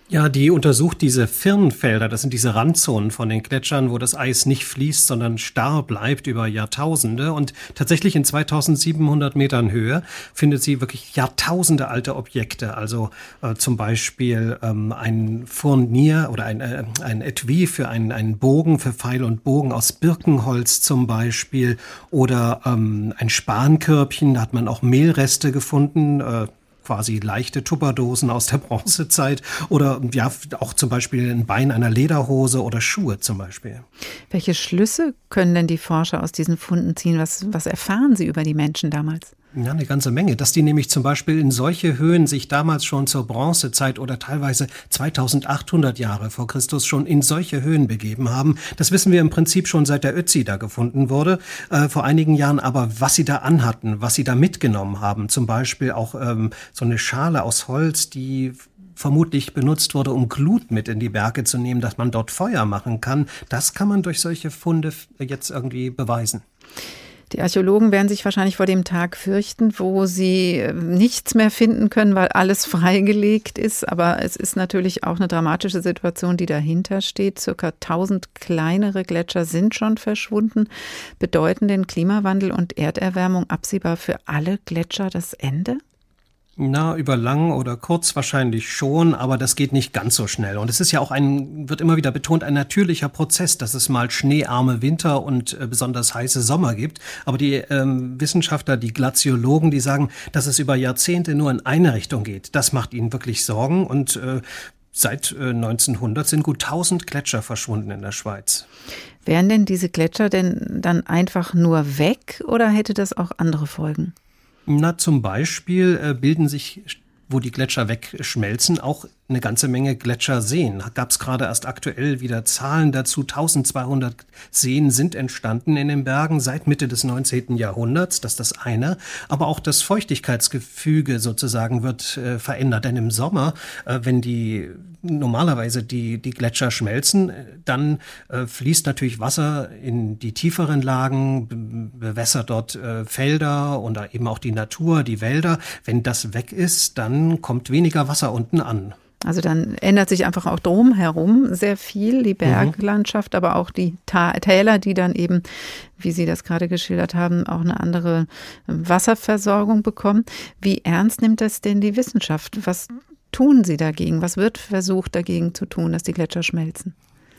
Ja, die untersucht diese Firnfelder, das sind diese Randzonen von den Gletschern, wo das Eis nicht fließt, sondern starr bleibt über Jahrtausende. Und tatsächlich in 2700 Metern Höhe findet sie wirklich Jahrtausende alte Objekte. Also äh, zum Beispiel ähm, ein Fournier oder ein, äh, ein Etui für einen, einen Bogen, für Pfeil und Bogen aus Birkenholz zum Beispiel. Oder ähm, ein Spankörbchen, da hat man auch Mehlreste gefunden. Äh, quasi leichte Tupperdosen aus der Bronzezeit oder ja auch zum Beispiel ein Bein einer Lederhose oder Schuhe zum Beispiel. Welche Schlüsse können denn die Forscher aus diesen Funden ziehen? Was, was erfahren sie über die Menschen damals? Ja, eine ganze Menge. Dass die nämlich zum Beispiel in solche Höhen sich damals schon zur Bronzezeit oder teilweise 2800 Jahre vor Christus schon in solche Höhen begeben haben, das wissen wir im Prinzip schon seit der Ötzi da gefunden wurde, äh, vor einigen Jahren. Aber was sie da anhatten, was sie da mitgenommen haben, zum Beispiel auch ähm, so eine Schale aus Holz, die vermutlich benutzt wurde, um Glut mit in die Berge zu nehmen, dass man dort Feuer machen kann, das kann man durch solche Funde jetzt irgendwie beweisen. Die Archäologen werden sich wahrscheinlich vor dem Tag fürchten, wo sie äh, nichts mehr finden können, weil alles freigelegt ist. Aber es ist natürlich auch eine dramatische Situation, die dahinter steht. Circa 1000 kleinere Gletscher sind schon verschwunden. Bedeuten den Klimawandel und Erderwärmung absehbar für alle Gletscher das Ende? Na, über lang oder kurz wahrscheinlich schon, aber das geht nicht ganz so schnell. Und es ist ja auch ein, wird immer wieder betont, ein natürlicher Prozess, dass es mal schneearme Winter und äh, besonders heiße Sommer gibt. Aber die ähm, Wissenschaftler, die Glaziologen, die sagen, dass es über Jahrzehnte nur in eine Richtung geht. Das macht ihnen wirklich Sorgen und äh, Seit äh, 1900 sind gut 1000 Gletscher verschwunden in der Schweiz. Wären denn diese Gletscher denn dann einfach nur weg oder hätte das auch andere Folgen? Na, zum Beispiel äh, bilden sich, wo die Gletscher wegschmelzen, auch eine ganze Menge Gletscherseen. Gab es gerade erst aktuell wieder Zahlen dazu. 1200 Seen sind entstanden in den Bergen seit Mitte des 19. Jahrhunderts. Das ist das eine. Aber auch das Feuchtigkeitsgefüge sozusagen wird äh, verändert. Denn im Sommer, äh, wenn die normalerweise die, die Gletscher schmelzen, dann äh, fließt natürlich Wasser in die tieferen Lagen, bewässert dort äh, Felder und eben auch die Natur, die Wälder. Wenn das weg ist, dann kommt weniger Wasser unten an. Also dann ändert sich einfach auch drumherum sehr viel, die mhm. Berglandschaft, mhm. aber auch die Täler, die dann eben, wie Sie das gerade geschildert haben, auch eine andere Wasserversorgung bekommen. Wie ernst nimmt das denn die Wissenschaft? Was tun Sie dagegen? Was wird versucht dagegen zu tun, dass die Gletscher schmelzen?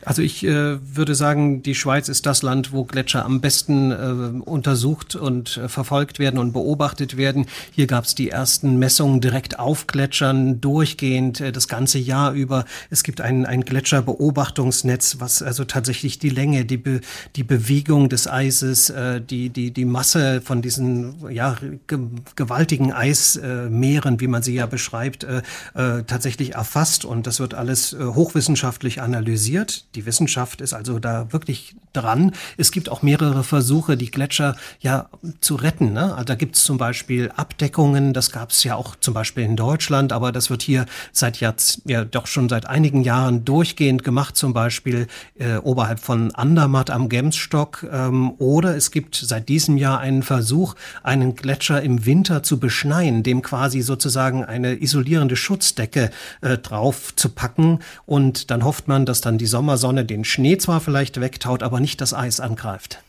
Also ich äh, würde sagen, die Schweiz ist das Land, wo Gletscher am besten äh, untersucht und äh, verfolgt werden und beobachtet werden. Hier gab es die ersten Messungen direkt auf Gletschern, durchgehend äh, das ganze Jahr über. Es gibt ein, ein Gletscherbeobachtungsnetz, was also tatsächlich die Länge, die, Be die Bewegung des Eises, äh, die, die, die Masse von diesen ja, ge gewaltigen Eismeeren, wie man sie ja beschreibt, äh, äh, tatsächlich erfasst. Und das wird alles äh, hochwissenschaftlich analysiert die Wissenschaft ist also da wirklich dran. Es gibt auch mehrere Versuche, die Gletscher ja zu retten. Ne? Also da gibt es zum Beispiel Abdeckungen, das gab es ja auch zum Beispiel in Deutschland, aber das wird hier seit jetzt ja doch schon seit einigen Jahren durchgehend gemacht, zum Beispiel äh, oberhalb von Andermatt am Gemsstock. Ähm, oder es gibt seit diesem Jahr einen Versuch, einen Gletscher im Winter zu beschneien, dem quasi sozusagen eine isolierende Schutzdecke äh, drauf zu packen. Und dann hofft man, dass dann die Sommersonne den Schnee zwar vielleicht wegtaut, aber nicht das Eis angreift.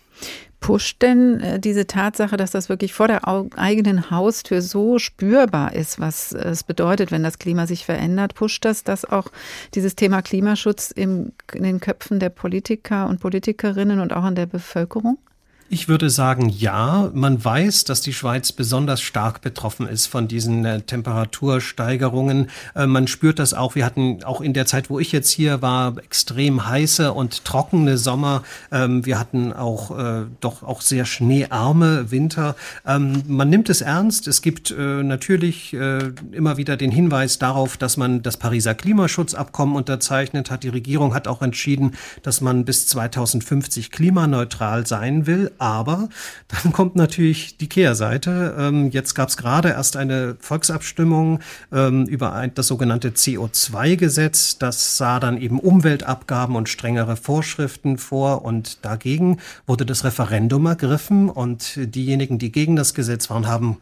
Pusht denn äh, diese Tatsache, dass das wirklich vor der eigenen Haustür so spürbar ist, was es bedeutet, wenn das Klima sich verändert, pusht das, dass auch dieses Thema Klimaschutz im, in den Köpfen der Politiker und Politikerinnen und auch in der Bevölkerung? Ich würde sagen, ja. Man weiß, dass die Schweiz besonders stark betroffen ist von diesen äh, Temperatursteigerungen. Äh, man spürt das auch. Wir hatten auch in der Zeit, wo ich jetzt hier war, extrem heiße und trockene Sommer. Ähm, wir hatten auch äh, doch auch sehr schneearme Winter. Ähm, man nimmt es ernst. Es gibt äh, natürlich äh, immer wieder den Hinweis darauf, dass man das Pariser Klimaschutzabkommen unterzeichnet hat. Die Regierung hat auch entschieden, dass man bis 2050 klimaneutral sein will. Aber dann kommt natürlich die Kehrseite. Ähm, jetzt gab es gerade erst eine Volksabstimmung ähm, über ein, das sogenannte CO2-Gesetz. Das sah dann eben Umweltabgaben und strengere Vorschriften vor. Und dagegen wurde das Referendum ergriffen. Und diejenigen, die gegen das Gesetz waren, haben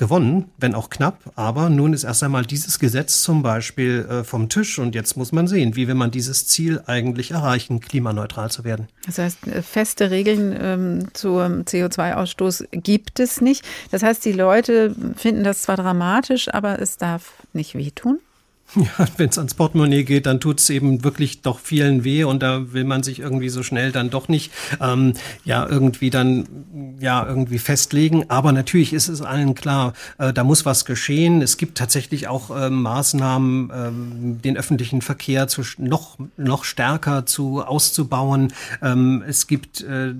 gewonnen, wenn auch knapp. Aber nun ist erst einmal dieses Gesetz zum Beispiel äh, vom Tisch und jetzt muss man sehen, wie will man dieses Ziel eigentlich erreichen, klimaneutral zu werden. Das heißt, äh, feste Regeln ähm, zum CO2-Ausstoß gibt es nicht. Das heißt, die Leute finden das zwar dramatisch, aber es darf nicht wehtun. Ja, wenn es ans Portemonnaie geht, dann tut es eben wirklich doch vielen weh und da will man sich irgendwie so schnell dann doch nicht ähm, ja irgendwie dann ja irgendwie festlegen. Aber natürlich ist es allen klar, äh, da muss was geschehen. Es gibt tatsächlich auch äh, Maßnahmen, äh, den öffentlichen Verkehr zu noch noch stärker zu auszubauen. Ähm, es gibt äh,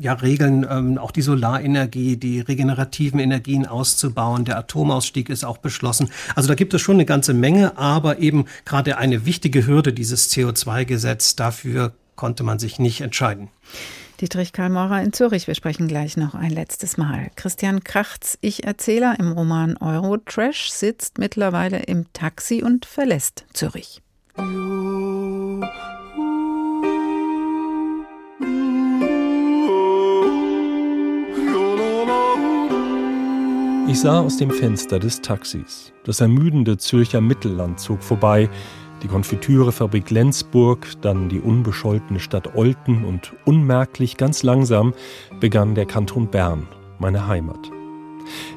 ja, Regeln, ähm, auch die Solarenergie, die regenerativen Energien auszubauen. Der Atomausstieg ist auch beschlossen. Also da gibt es schon eine ganze Menge, aber eben gerade eine wichtige Hürde, dieses CO2-Gesetz, dafür konnte man sich nicht entscheiden. Dietrich Karl Maurer in Zürich. Wir sprechen gleich noch ein letztes Mal. Christian Krachts, Ich-Erzähler im Roman Eurotrash, sitzt mittlerweile im Taxi und verlässt Zürich. Ich sah aus dem Fenster des Taxis. Das ermüdende Zürcher Mittelland zog vorbei, die Konfitürefabrik Lenzburg, dann die unbescholtene Stadt Olten und unmerklich, ganz langsam begann der Kanton Bern, meine Heimat.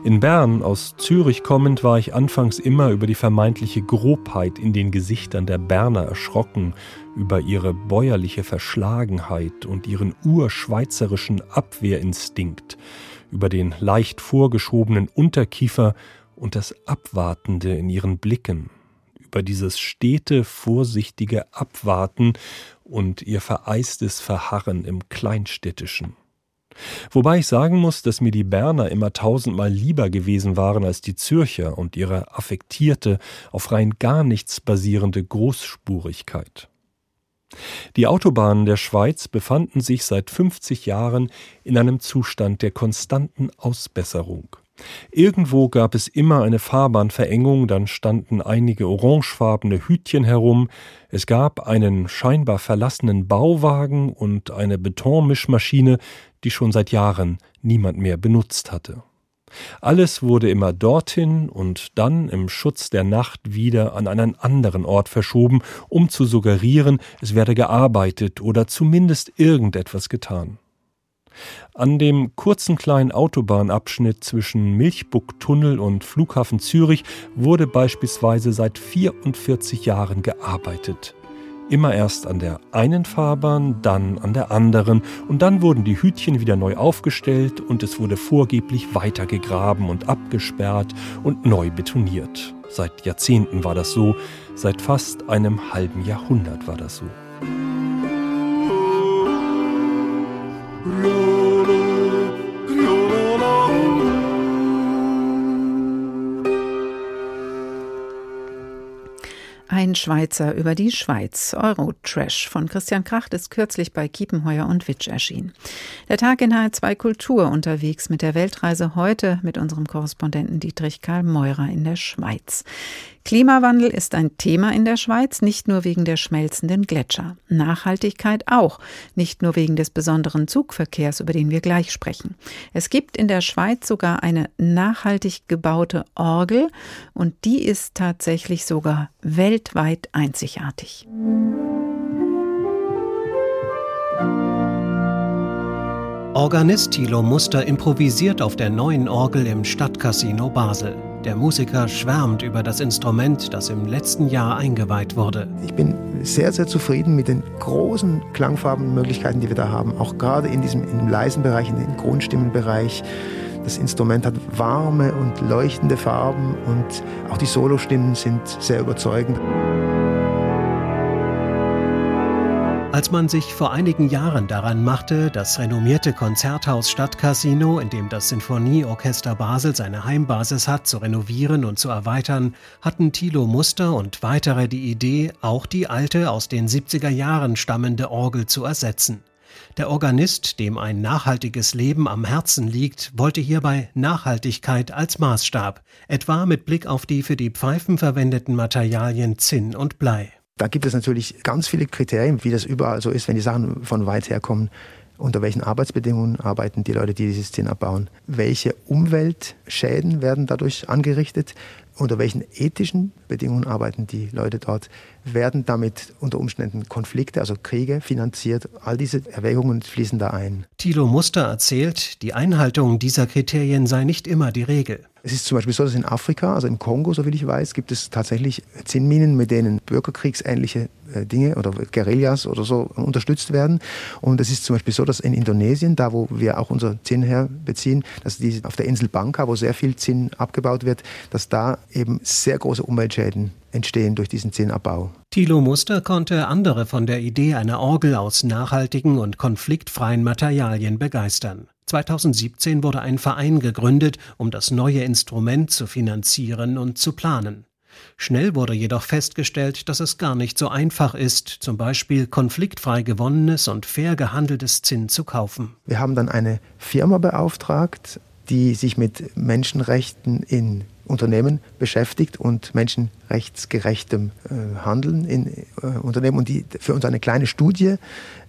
In Bern, aus Zürich kommend, war ich anfangs immer über die vermeintliche Grobheit in den Gesichtern der Berner erschrocken, über ihre bäuerliche Verschlagenheit und ihren urschweizerischen Abwehrinstinkt, über den leicht vorgeschobenen Unterkiefer und das Abwartende in ihren Blicken, über dieses stete, vorsichtige Abwarten und ihr vereistes Verharren im Kleinstädtischen. Wobei ich sagen muss, dass mir die Berner immer tausendmal lieber gewesen waren als die Zürcher und ihre affektierte, auf rein gar nichts basierende Großspurigkeit. Die Autobahnen der Schweiz befanden sich seit 50 Jahren in einem Zustand der konstanten Ausbesserung. Irgendwo gab es immer eine Fahrbahnverengung, dann standen einige orangefarbene Hütchen herum, es gab einen scheinbar verlassenen Bauwagen und eine Betonmischmaschine, die schon seit Jahren niemand mehr benutzt hatte. Alles wurde immer dorthin und dann im Schutz der Nacht wieder an einen anderen Ort verschoben, um zu suggerieren, es werde gearbeitet oder zumindest irgendetwas getan. An dem kurzen kleinen Autobahnabschnitt zwischen Milchbucktunnel und Flughafen Zürich wurde beispielsweise seit 44 Jahren gearbeitet. Immer erst an der einen Fahrbahn, dann an der anderen und dann wurden die Hütchen wieder neu aufgestellt und es wurde vorgeblich weitergegraben und abgesperrt und neu betoniert. Seit Jahrzehnten war das so, seit fast einem halben Jahrhundert war das so. Ein Schweizer über die Schweiz. Eurotrash von Christian Kracht ist kürzlich bei Kiepenheuer und Witsch erschienen. Der Tag in H2 Kultur unterwegs mit der Weltreise heute mit unserem Korrespondenten Dietrich Karl Meurer in der Schweiz. Klimawandel ist ein Thema in der Schweiz, nicht nur wegen der schmelzenden Gletscher. Nachhaltigkeit auch, nicht nur wegen des besonderen Zugverkehrs, über den wir gleich sprechen. Es gibt in der Schweiz sogar eine nachhaltig gebaute Orgel und die ist tatsächlich sogar weltweit einzigartig. Organist Thilo Muster improvisiert auf der neuen Orgel im Stadtcasino Basel. Der Musiker schwärmt über das Instrument, das im letzten Jahr eingeweiht wurde. Ich bin sehr, sehr zufrieden mit den großen Klangfarbenmöglichkeiten, die wir da haben. Auch gerade in diesem im leisen Bereich, in dem Grundstimmenbereich. Das Instrument hat warme und leuchtende Farben und auch die Solostimmen sind sehr überzeugend. Als man sich vor einigen Jahren daran machte, das renommierte Konzerthaus Stadtcasino, in dem das Sinfonieorchester Basel seine Heimbasis hat, zu renovieren und zu erweitern, hatten Thilo Muster und weitere die Idee, auch die alte aus den 70er Jahren stammende Orgel zu ersetzen. Der Organist, dem ein nachhaltiges Leben am Herzen liegt, wollte hierbei Nachhaltigkeit als Maßstab, etwa mit Blick auf die für die Pfeifen verwendeten Materialien Zinn und Blei. Da gibt es natürlich ganz viele Kriterien, wie das überall so ist, wenn die Sachen von weit her kommen. Unter welchen Arbeitsbedingungen arbeiten die Leute, die dieses Zinn abbauen? Welche Umweltschäden werden dadurch angerichtet? Unter welchen ethischen Bedingungen arbeiten die Leute dort? Werden damit unter Umständen Konflikte, also Kriege finanziert? All diese Erwägungen fließen da ein. Thilo Muster erzählt, die Einhaltung dieser Kriterien sei nicht immer die Regel. Es ist zum Beispiel so, dass in Afrika, also im Kongo, so wie ich weiß, gibt es tatsächlich Zinnminen, mit denen bürgerkriegsähnliche äh, Dinge oder Guerillas oder so unterstützt werden. Und es ist zum Beispiel so, dass in Indonesien, da wo wir auch unser Zinn herbeziehen, dass die auf der Insel Bangka, wo sehr viel Zinn abgebaut wird, dass da eben sehr große Umweltschäden entstehen durch diesen Zinnabbau. Thilo Muster konnte andere von der Idee einer Orgel aus nachhaltigen und konfliktfreien Materialien begeistern. 2017 wurde ein Verein gegründet, um das neue Instrument zu finanzieren und zu planen. Schnell wurde jedoch festgestellt, dass es gar nicht so einfach ist, zum Beispiel konfliktfrei gewonnenes und fair gehandeltes Zinn zu kaufen. Wir haben dann eine Firma beauftragt, die sich mit Menschenrechten in Unternehmen beschäftigt und menschenrechtsgerechtem äh, Handeln in äh, Unternehmen und die für uns eine kleine Studie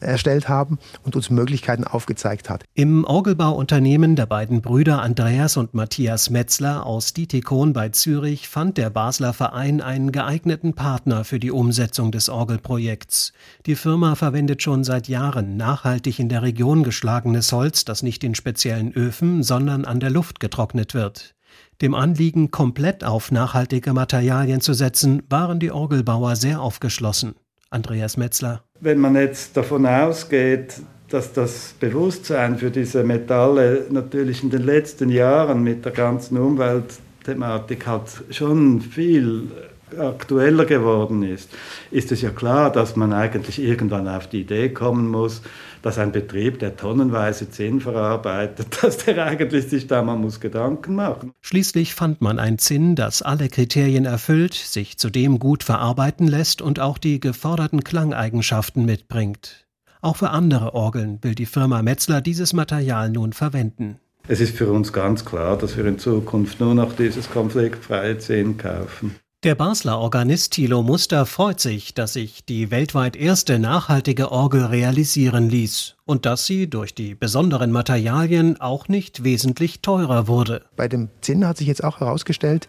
erstellt haben und uns Möglichkeiten aufgezeigt hat. Im Orgelbauunternehmen der beiden Brüder Andreas und Matthias Metzler aus Dietikon bei Zürich fand der Basler Verein einen geeigneten Partner für die Umsetzung des Orgelprojekts. Die Firma verwendet schon seit Jahren nachhaltig in der Region geschlagenes Holz, das nicht in speziellen Öfen, sondern an der Luft getrocknet wird. Dem Anliegen, komplett auf nachhaltige Materialien zu setzen, waren die Orgelbauer sehr aufgeschlossen. Andreas Metzler. Wenn man jetzt davon ausgeht, dass das Bewusstsein für diese Metalle natürlich in den letzten Jahren mit der ganzen Umweltthematik halt schon viel aktueller geworden ist, ist es ja klar, dass man eigentlich irgendwann auf die Idee kommen muss, dass ein Betrieb, der tonnenweise Zinn verarbeitet, dass der eigentlich sich da mal muss Gedanken machen. Schließlich fand man ein Zinn, das alle Kriterien erfüllt, sich zudem gut verarbeiten lässt und auch die geforderten Klangeigenschaften mitbringt. Auch für andere Orgeln will die Firma Metzler dieses Material nun verwenden. Es ist für uns ganz klar, dass wir in Zukunft nur noch dieses konfliktfreie Zinn kaufen. Der Basler Organist Thilo Muster freut sich, dass sich die weltweit erste nachhaltige Orgel realisieren ließ und dass sie durch die besonderen Materialien auch nicht wesentlich teurer wurde. Bei dem Zinn hat sich jetzt auch herausgestellt,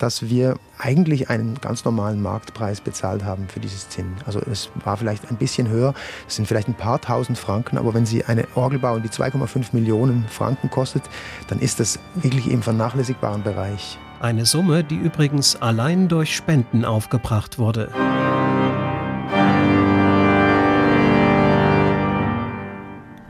dass wir eigentlich einen ganz normalen Marktpreis bezahlt haben für dieses Zinn. Also es war vielleicht ein bisschen höher, es sind vielleicht ein paar tausend Franken, aber wenn Sie eine Orgel bauen, die 2,5 Millionen Franken kostet, dann ist das wirklich im vernachlässigbaren Bereich. Eine Summe, die übrigens allein durch Spenden aufgebracht wurde.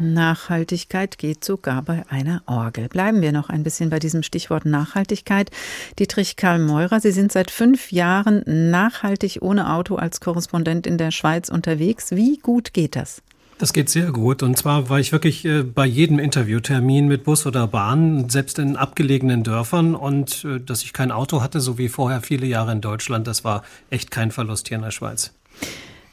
Nachhaltigkeit geht sogar bei einer Orgel. Bleiben wir noch ein bisschen bei diesem Stichwort Nachhaltigkeit. Dietrich Karl Meurer, Sie sind seit fünf Jahren nachhaltig ohne Auto als Korrespondent in der Schweiz unterwegs. Wie gut geht das? Das geht sehr gut. Und zwar war ich wirklich äh, bei jedem Interviewtermin mit Bus oder Bahn, selbst in abgelegenen Dörfern. Und äh, dass ich kein Auto hatte, so wie vorher viele Jahre in Deutschland, das war echt kein Verlust hier in der Schweiz.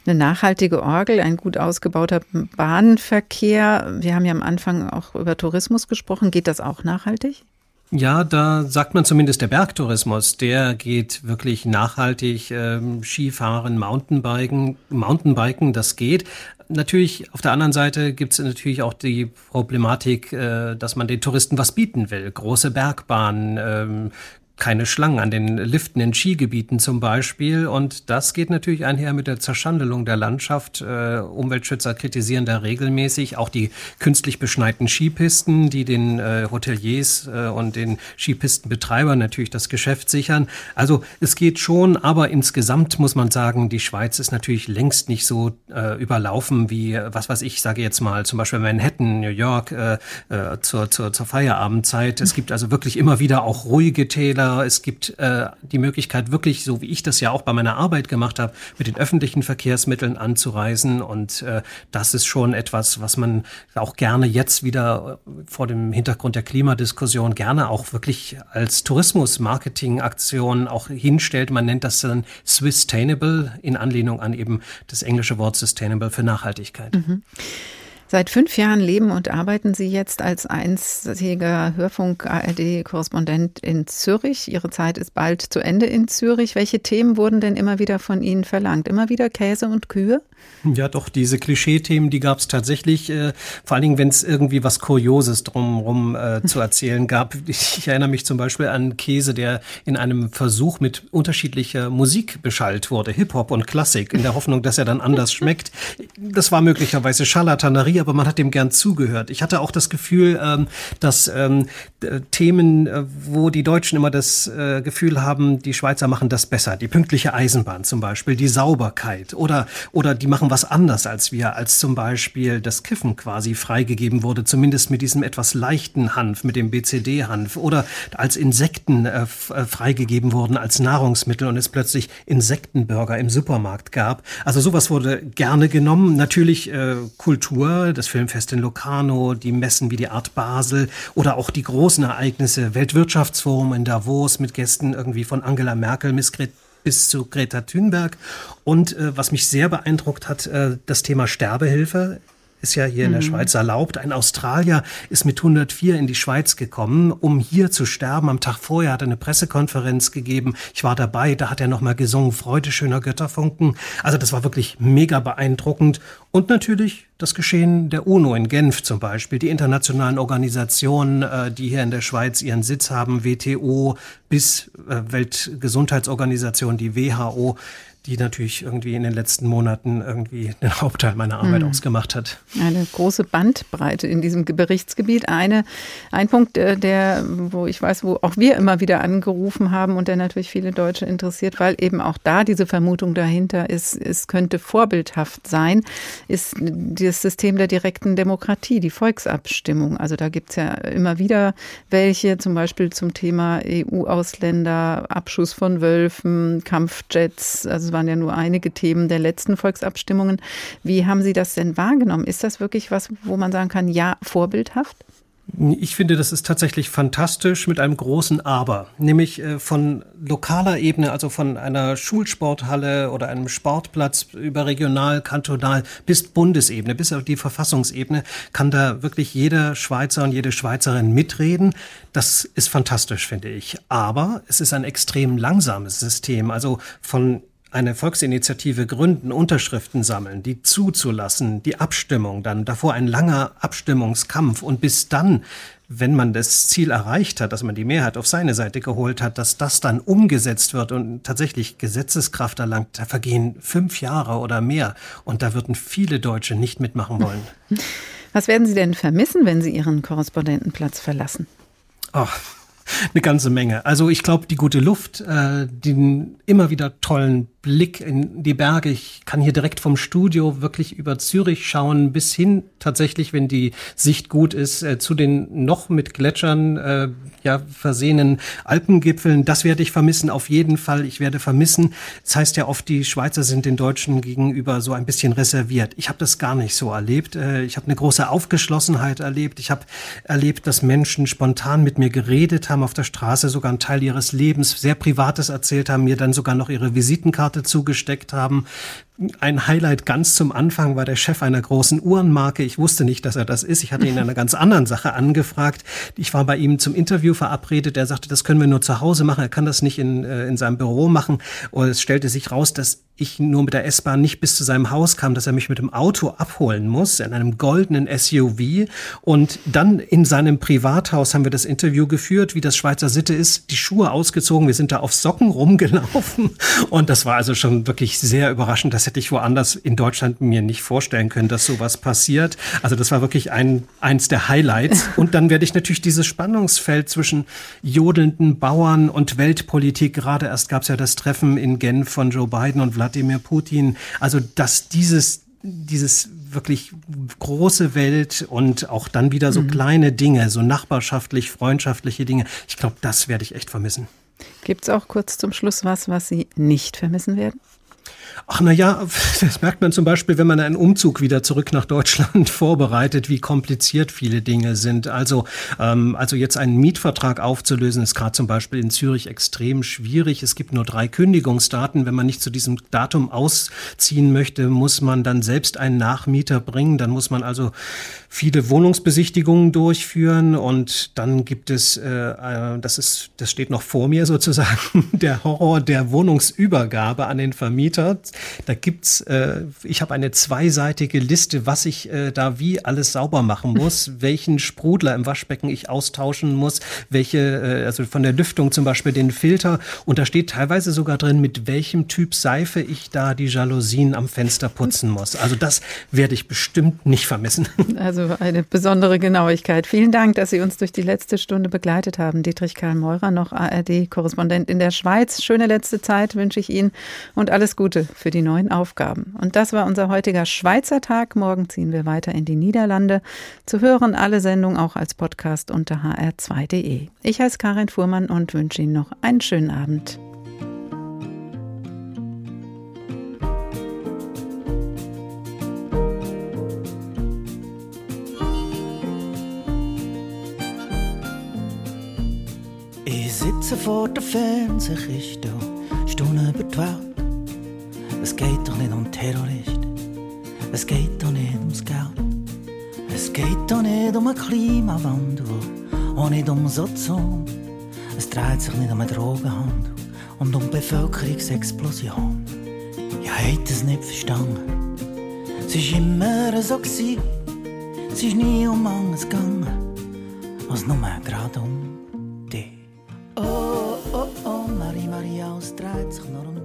Eine nachhaltige Orgel, ein gut ausgebauter Bahnverkehr. Wir haben ja am Anfang auch über Tourismus gesprochen. Geht das auch nachhaltig? Ja, da sagt man zumindest der Bergtourismus, der geht wirklich nachhaltig. Ähm, Skifahren, Mountainbiken, Mountainbiken, das geht. Natürlich, auf der anderen Seite gibt es natürlich auch die Problematik, äh, dass man den Touristen was bieten will. Große Bergbahnen, ähm, keine Schlangen an den Liften in Skigebieten zum Beispiel. Und das geht natürlich einher mit der Zerschandelung der Landschaft. Äh, Umweltschützer kritisieren da regelmäßig auch die künstlich beschneiten Skipisten, die den äh, Hoteliers äh, und den Skipistenbetreibern natürlich das Geschäft sichern. Also es geht schon, aber insgesamt muss man sagen, die Schweiz ist natürlich längst nicht so äh, überlaufen wie, was weiß ich, sage jetzt mal, zum Beispiel Manhattan, New York äh, äh, zur, zur, zur Feierabendzeit. Es gibt also wirklich immer wieder auch ruhige Täler es gibt äh, die Möglichkeit, wirklich, so wie ich das ja auch bei meiner Arbeit gemacht habe, mit den öffentlichen Verkehrsmitteln anzureisen. Und äh, das ist schon etwas, was man auch gerne jetzt wieder äh, vor dem Hintergrund der Klimadiskussion gerne auch wirklich als Tourismus-Marketing-Aktion auch hinstellt. Man nennt das dann Swisstainable in Anlehnung an eben das englische Wort Sustainable für Nachhaltigkeit. Mhm. Seit fünf Jahren leben und arbeiten Sie jetzt als einziger Hörfunk-ARD-Korrespondent in Zürich. Ihre Zeit ist bald zu Ende in Zürich. Welche Themen wurden denn immer wieder von Ihnen verlangt? Immer wieder Käse und Kühe? Ja, doch, diese Klischee-Themen, die gab es tatsächlich, äh, vor allen Dingen, wenn es irgendwie was Kurioses drumherum äh, zu erzählen gab. Ich erinnere mich zum Beispiel an Käse, der in einem Versuch mit unterschiedlicher Musik beschallt wurde, Hip-Hop und Klassik, in der Hoffnung, dass er dann anders schmeckt. Das war möglicherweise Scharlatanerie, aber man hat dem gern zugehört. Ich hatte auch das Gefühl, ähm, dass ähm, Themen, äh, wo die Deutschen immer das äh, Gefühl haben, die Schweizer machen das besser, die pünktliche Eisenbahn zum Beispiel, die Sauberkeit oder, oder die machen was anders als wir, als zum Beispiel das Kiffen quasi freigegeben wurde, zumindest mit diesem etwas leichten Hanf, mit dem BCD-Hanf oder als Insekten äh, äh, freigegeben wurden als Nahrungsmittel und es plötzlich Insektenburger im Supermarkt gab. Also sowas wurde gerne genommen. Natürlich äh, Kultur, das Filmfest in Locarno, die Messen wie die Art Basel oder auch die großen Ereignisse, Weltwirtschaftsforum in Davos mit Gästen irgendwie von Angela Merkel, Miss bis zu Greta Thunberg. Und äh, was mich sehr beeindruckt hat, äh, das Thema Sterbehilfe ist ja hier in der mhm. Schweiz erlaubt. Ein Australier ist mit 104 in die Schweiz gekommen, um hier zu sterben. Am Tag vorher hat er eine Pressekonferenz gegeben. Ich war dabei, da hat er nochmal gesungen, Freude schöner Götterfunken. Also das war wirklich mega beeindruckend. Und natürlich das Geschehen der UNO in Genf zum Beispiel, die internationalen Organisationen, äh, die hier in der Schweiz ihren Sitz haben, WTO bis äh, Weltgesundheitsorganisation, die WHO die natürlich irgendwie in den letzten Monaten irgendwie den Hauptteil meiner Arbeit mhm. ausgemacht hat. Eine große Bandbreite in diesem Berichtsgebiet. Eine, ein Punkt, äh, der, wo ich weiß, wo auch wir immer wieder angerufen haben und der natürlich viele Deutsche interessiert, weil eben auch da diese Vermutung dahinter ist, es könnte vorbildhaft sein, ist das System der direkten Demokratie, die Volksabstimmung. Also da gibt es ja immer wieder welche, zum Beispiel zum Thema EU-Ausländer, Abschuss von Wölfen, Kampfjets, also waren ja nur einige Themen der letzten Volksabstimmungen. Wie haben Sie das denn wahrgenommen? Ist das wirklich was, wo man sagen kann, ja, vorbildhaft? Ich finde, das ist tatsächlich fantastisch mit einem großen Aber, nämlich äh, von lokaler Ebene, also von einer Schulsporthalle oder einem Sportplatz über regional, kantonal bis Bundesebene, bis auf die Verfassungsebene, kann da wirklich jeder Schweizer und jede Schweizerin mitreden. Das ist fantastisch, finde ich. Aber es ist ein extrem langsames System, also von eine Volksinitiative gründen, Unterschriften sammeln, die zuzulassen, die Abstimmung dann, davor ein langer Abstimmungskampf und bis dann, wenn man das Ziel erreicht hat, dass man die Mehrheit auf seine Seite geholt hat, dass das dann umgesetzt wird und tatsächlich Gesetzeskraft erlangt, da vergehen fünf Jahre oder mehr und da würden viele Deutsche nicht mitmachen wollen. Was werden Sie denn vermissen, wenn Sie Ihren Korrespondentenplatz verlassen? Ach, eine ganze Menge. Also ich glaube, die gute Luft, äh, den immer wieder tollen Blick in die Berge. Ich kann hier direkt vom Studio wirklich über Zürich schauen, bis hin tatsächlich, wenn die Sicht gut ist, äh, zu den noch mit Gletschern äh, ja, versehenen Alpengipfeln. Das werde ich vermissen, auf jeden Fall. Ich werde vermissen. Das heißt ja oft, die Schweizer sind den Deutschen gegenüber so ein bisschen reserviert. Ich habe das gar nicht so erlebt. Äh, ich habe eine große Aufgeschlossenheit erlebt. Ich habe erlebt, dass Menschen spontan mit mir geredet haben auf der Straße, sogar einen Teil ihres Lebens, sehr Privates erzählt haben, mir dann sogar noch ihre Visitenkarte Karte zugesteckt haben. Ein Highlight ganz zum Anfang war der Chef einer großen Uhrenmarke. Ich wusste nicht, dass er das ist. Ich hatte ihn in einer ganz anderen Sache angefragt. Ich war bei ihm zum Interview verabredet. Er sagte, das können wir nur zu Hause machen. Er kann das nicht in, äh, in seinem Büro machen. Und es stellte sich raus, dass ich nur mit der S-Bahn nicht bis zu seinem Haus kam, dass er mich mit dem Auto abholen muss, in einem goldenen SUV. Und dann in seinem Privathaus haben wir das Interview geführt, wie das Schweizer Sitte ist, die Schuhe ausgezogen. Wir sind da auf Socken rumgelaufen. Und das war also schon wirklich sehr überraschend, dass das hätte ich woanders in Deutschland mir nicht vorstellen können, dass sowas passiert. Also das war wirklich ein, eins der Highlights. Und dann werde ich natürlich dieses Spannungsfeld zwischen jodelnden Bauern und Weltpolitik, gerade erst gab es ja das Treffen in Genf von Joe Biden und Wladimir Putin, also dass dieses dieses wirklich große Welt und auch dann wieder so mhm. kleine Dinge, so nachbarschaftlich, freundschaftliche Dinge. Ich glaube, das werde ich echt vermissen. Gibt es auch kurz zum Schluss was, was Sie nicht vermissen werden? Ach na ja, das merkt man zum Beispiel, wenn man einen Umzug wieder zurück nach Deutschland vorbereitet, wie kompliziert viele Dinge sind. Also, ähm, also jetzt einen Mietvertrag aufzulösen, ist gerade zum Beispiel in Zürich extrem schwierig. Es gibt nur drei Kündigungsdaten. Wenn man nicht zu diesem Datum ausziehen möchte, muss man dann selbst einen Nachmieter bringen. Dann muss man also viele Wohnungsbesichtigungen durchführen und dann gibt es, äh, äh das ist, das steht noch vor mir sozusagen, der Horror der Wohnungsübergabe an den Vermieter. Da gibt's, äh, ich habe eine zweiseitige Liste, was ich äh, da wie alles sauber machen muss, welchen Sprudler im Waschbecken ich austauschen muss, welche, äh, also von der Lüftung zum Beispiel den Filter und da steht teilweise sogar drin, mit welchem Typ Seife ich da die Jalousien am Fenster putzen muss. Also das werde ich bestimmt nicht vermissen. Also eine besondere Genauigkeit. Vielen Dank, dass Sie uns durch die letzte Stunde begleitet haben. Dietrich Karl Meurer, noch ARD-Korrespondent in der Schweiz. Schöne letzte Zeit wünsche ich Ihnen und alles Gute. Für die neuen Aufgaben. Und das war unser heutiger Schweizer Tag. Morgen ziehen wir weiter in die Niederlande. Zu hören alle Sendungen auch als Podcast unter hr2.de. Ich heiße Karin Fuhrmann und wünsche Ihnen noch einen schönen Abend. Ich sitze vor der über die Welt. Es geht doch nicht um Terroristen, es geht doch nicht ums Geld. Es geht doch nicht um einen Klimawandel, auch nicht um Sozon. Es dreht sich nicht um einen Drogenhandel und um Bevölkerungsexplosion. Ich hätte es nicht verstanden. Es war immer so, gewesen. es ist nie um anderes gegangen, als nur gerade um dich. Oh, oh, oh, Marie, Marie, es dreht sich nur um dich.